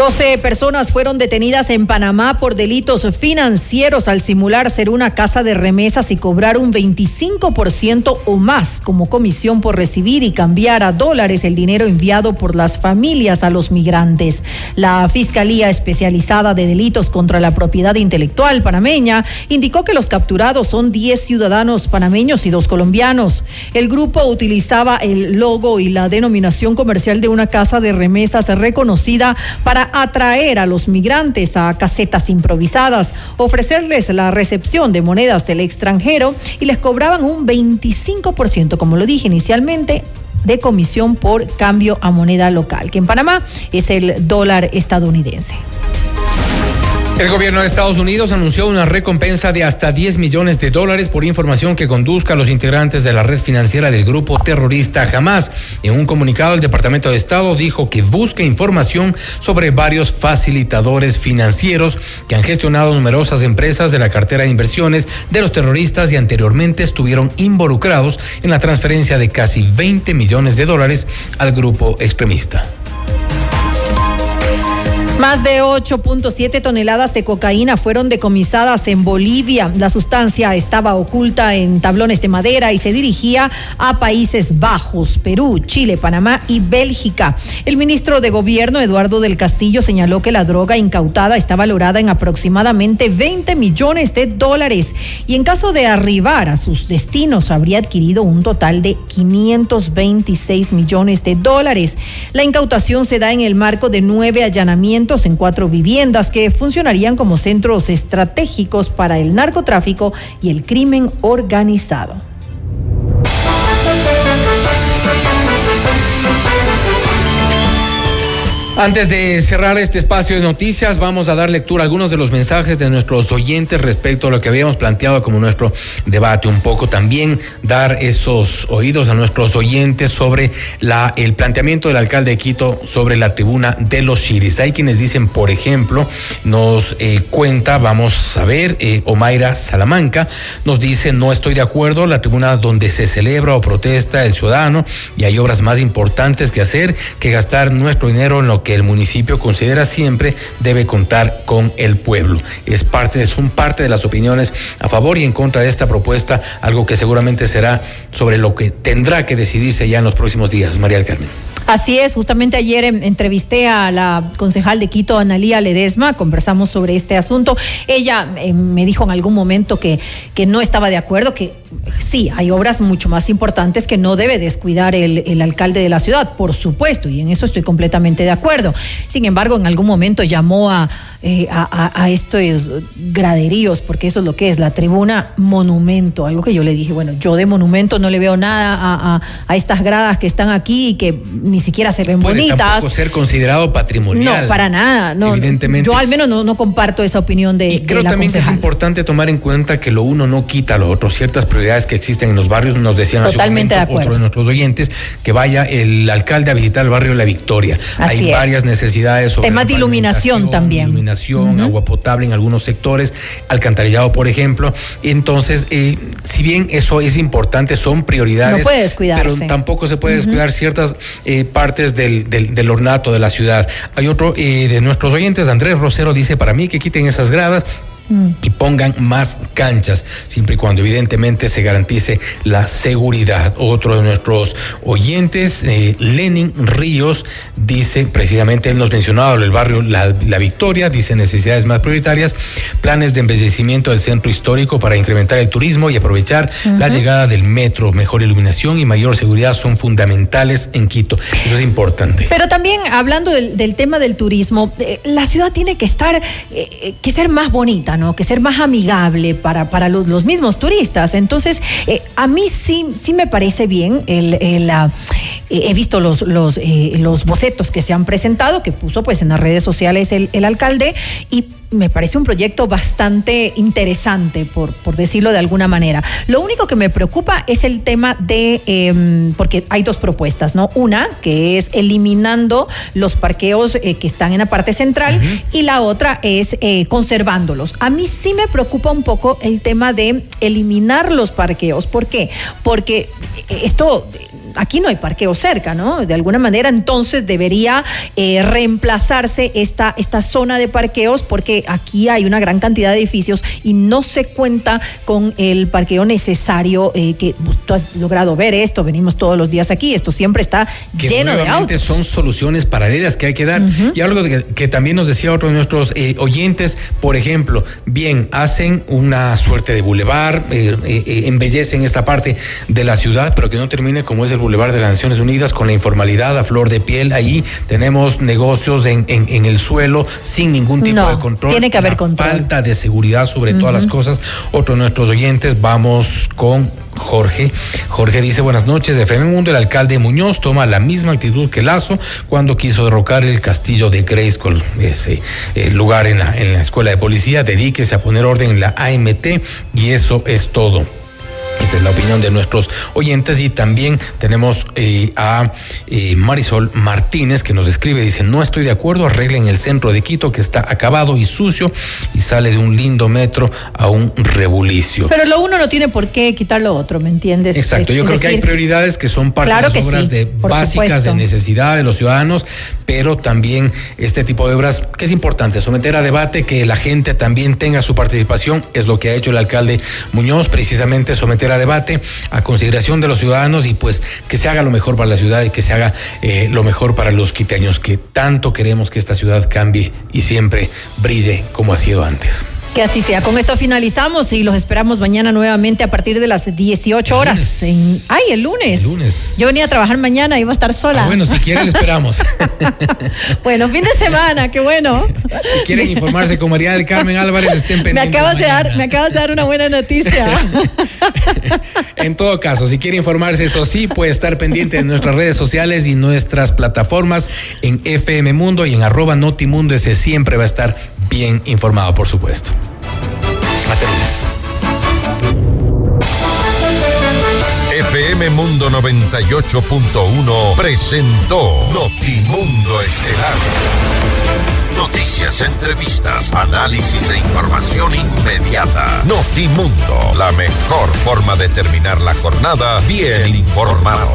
[SPEAKER 3] 12 personas fueron detenidas en Panamá por delitos financieros al simular ser una casa de remesas y cobrar un 25% o más como comisión por recibir y cambiar a dólares el dinero enviado por las familias a los migrantes. La Fiscalía Especializada de Delitos contra la Propiedad Intelectual panameña indicó que los capturados son 10 ciudadanos panameños y dos colombianos. El grupo utilizaba el logo y la denominación comercial de una casa de remesas reconocida para atraer a los migrantes a casetas improvisadas, ofrecerles la recepción de monedas del extranjero y les cobraban un 25%, como lo dije inicialmente, de comisión por cambio a moneda local, que en Panamá es el dólar estadounidense.
[SPEAKER 2] El gobierno de Estados Unidos anunció una recompensa de hasta 10 millones de dólares por información que conduzca a los integrantes de la red financiera del grupo terrorista Hamas. En un comunicado, el Departamento de Estado dijo que busca información sobre varios facilitadores financieros que han gestionado numerosas empresas de la cartera de inversiones de los terroristas y anteriormente estuvieron involucrados en la transferencia de casi 20 millones de dólares al grupo extremista.
[SPEAKER 3] Más de 8.7 toneladas de cocaína fueron decomisadas en Bolivia. La sustancia estaba oculta en tablones de madera y se dirigía a Países Bajos, Perú, Chile, Panamá y Bélgica. El ministro de Gobierno, Eduardo del Castillo, señaló que la droga incautada está valorada en aproximadamente 20 millones de dólares y en caso de arribar a sus destinos habría adquirido un total de 526 millones de dólares. La incautación se da en el marco de nueve allanamientos en cuatro viviendas que funcionarían como centros estratégicos para el narcotráfico y el crimen organizado.
[SPEAKER 2] Antes de cerrar este espacio de noticias, vamos a dar lectura a algunos de los mensajes de nuestros oyentes respecto a lo que habíamos planteado como nuestro debate. Un poco también dar esos oídos a nuestros oyentes sobre el planteamiento del alcalde de Quito sobre la tribuna de los Chiris. Hay quienes dicen, por ejemplo, nos eh, cuenta, vamos a ver, eh, Omaira Salamanca nos dice, no estoy de acuerdo, la tribuna donde se celebra o protesta el ciudadano y hay obras más importantes que hacer que gastar nuestro dinero en lo que el municipio considera siempre debe contar con el pueblo. Es parte, son parte de las opiniones a favor y en contra de esta propuesta, algo que seguramente será sobre lo que tendrá que decidirse ya en los próximos días. María del Carmen.
[SPEAKER 3] Así es, justamente ayer entrevisté a la concejal de Quito, Analía Ledesma, conversamos sobre este asunto. Ella eh, me dijo en algún momento que, que no estaba de acuerdo, que sí, hay obras mucho más importantes que no debe descuidar el, el alcalde de la ciudad, por supuesto, y en eso estoy completamente de acuerdo. Sin embargo, en algún momento llamó a, eh, a, a- a estos graderíos, porque eso es lo que es, la tribuna monumento, algo que yo le dije, bueno, yo de monumento no le veo nada a, estas gradas que están aquí y que ni siquiera se ven
[SPEAKER 2] Puede
[SPEAKER 3] bonitas.
[SPEAKER 2] tampoco ser considerado patrimonial.
[SPEAKER 3] No, para nada. No,
[SPEAKER 2] Evidentemente.
[SPEAKER 3] Yo al menos no, no comparto esa opinión de,
[SPEAKER 2] Y creo
[SPEAKER 3] de la
[SPEAKER 2] también que es importante tomar en cuenta que lo uno no quita lo otro. Ciertas prioridades que existen en los barrios, nos decían hace un
[SPEAKER 3] Totalmente
[SPEAKER 2] momento
[SPEAKER 3] de
[SPEAKER 2] otro de nuestros oyentes, que vaya el alcalde a visitar el barrio La Victoria.
[SPEAKER 3] Así
[SPEAKER 2] Hay
[SPEAKER 3] es.
[SPEAKER 2] varias necesidades sobre
[SPEAKER 3] Temas de iluminación también.
[SPEAKER 2] iluminación, agua potable en algunos sectores, alcantarillado, por ejemplo. Entonces, eh, si bien eso es importante, son prioridades.
[SPEAKER 3] No puede descuidarse.
[SPEAKER 2] Pero tampoco se puede descuidar ciertas eh, partes del, del, del ornato de la ciudad. Hay otro eh, de nuestros oyentes, Andrés Rosero, dice para mí que quiten esas gradas y pongan más canchas, siempre y cuando evidentemente se garantice la seguridad. Otro de nuestros oyentes, eh, Lenin Ríos, dice, precisamente él nos mencionaba el barrio la, La Victoria, dice necesidades más prioritarias, planes de embellecimiento del centro histórico para incrementar el turismo y aprovechar la llegada del metro, mejor iluminación y mayor seguridad son fundamentales en Quito. Eso es importante.
[SPEAKER 3] Pero también hablando del, del tema del turismo, eh, la ciudad tiene que estar, eh, que ser más bonita, Que ser más amigable para, para los, los mismos turistas. Entonces, eh, a mí sí, sí me parece bien. El, el, ah, eh, he visto los, los, eh, los bocetos que se han presentado, que puso pues en las redes sociales el, el alcalde, y me parece un proyecto bastante interesante, por, por decirlo de alguna manera. Lo único que me preocupa es el tema de, em, porque hay dos propuestas, ¿no? Una, que es eliminando los parqueos eh, que están en la parte central, y la otra es eh, conservándolos. A mí sí me preocupa un poco el tema de eliminar los parqueos. ¿Por qué? Porque eh, esto aquí no hay parqueo cerca, ¿no? De alguna manera, entonces debería eh, reemplazarse esta, esta zona de parqueos porque aquí hay una gran cantidad de edificios y no se cuenta con el parqueo necesario eh, que pues, tú has logrado ver esto, venimos todos los días aquí, esto siempre está
[SPEAKER 2] que
[SPEAKER 3] lleno de autos.
[SPEAKER 2] son soluciones paralelas que hay que dar. Y algo que, que también nos decía otro de nuestros eh, oyentes, por ejemplo, bien, hacen una suerte de bulevar, embellecen esta parte de la ciudad, pero que no termine como es el bulevar de las Naciones Unidas con la informalidad a flor de piel. Ahí tenemos negocios en, en- en el suelo sin ningún tipo
[SPEAKER 3] No,
[SPEAKER 2] de control.
[SPEAKER 3] tiene que haber
[SPEAKER 2] la
[SPEAKER 3] control.
[SPEAKER 2] Falta de seguridad sobre todas las cosas. Otro de nuestros oyentes, vamos con Jorge. Jorge dice, buenas noches, de FM Mundo, el alcalde Muñoz toma la misma actitud que Lazo cuando quiso derrocar el castillo de Grayskull, ese eh, lugar en la, en la escuela de policía, dedíquese a poner orden en la AMT y eso es todo. Esta es la opinión de nuestros oyentes y también tenemos eh, a eh, Marisol Martínez que nos escribe, dice, no estoy de acuerdo, arreglen el centro de Quito que está acabado y sucio y sale de un lindo metro a un rebulicio.
[SPEAKER 3] Pero lo uno no tiene por qué quitar lo otro, ¿me entiendes?
[SPEAKER 2] Exacto,
[SPEAKER 3] Es-
[SPEAKER 2] yo creo que hay prioridades que son parte
[SPEAKER 3] Claro
[SPEAKER 2] de las obras
[SPEAKER 3] sí,
[SPEAKER 2] de básicas
[SPEAKER 3] supuesto.
[SPEAKER 2] de necesidad de los ciudadanos, pero también este tipo de obras que es importante someter a debate, que la gente también tenga su participación, es lo que ha hecho el alcalde Muñoz, precisamente someter a debate, a consideración de los ciudadanos y pues que se haga lo mejor para la ciudad y que se haga eh, lo mejor para los quiteños, que tanto queremos que esta ciudad cambie y siempre brille como ha sido antes.
[SPEAKER 3] Que así sea. Con esto finalizamos y los esperamos mañana nuevamente a partir de las 18 horas. En... ¡Ay, el lunes!
[SPEAKER 2] lunes.
[SPEAKER 3] Yo venía a trabajar mañana, iba a estar sola.
[SPEAKER 2] Ah, bueno, si quiere le esperamos.
[SPEAKER 3] Bueno, fin de semana, qué bueno.
[SPEAKER 2] Si quieren informarse con María del Carmen Álvarez, estén
[SPEAKER 3] Me
[SPEAKER 2] pendientes.
[SPEAKER 3] acabas, de dar, me acabas de dar una buena noticia.
[SPEAKER 2] En todo caso, si quiere informarse, eso sí, puede estar pendiente de nuestras redes sociales y nuestras plataformas en FM Mundo y en arroba Notimundo. Ese siempre va a estar bien informado, por supuesto. Hasta lunes.
[SPEAKER 1] FM Mundo 98.1 presentó Notimundo Estelar. Noticias, entrevistas, análisis e información inmediata. Notimundo, la mejor forma de terminar la jornada bien informado.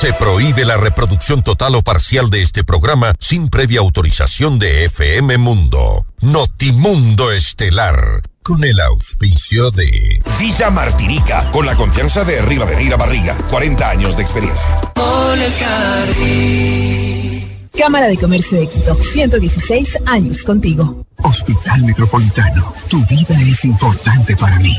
[SPEAKER 1] Se prohíbe la reproducción total o parcial de este programa sin previa autorización de FM Mundo. Notimundo Estelar. Con el auspicio de
[SPEAKER 4] Villa Martinica, con la confianza de Rivadeneira Barriga. 40 años de experiencia.
[SPEAKER 26] Cámara de Comercio de Quito, 116 años contigo.
[SPEAKER 27] Hospital Metropolitano, tu vida es importante para mí.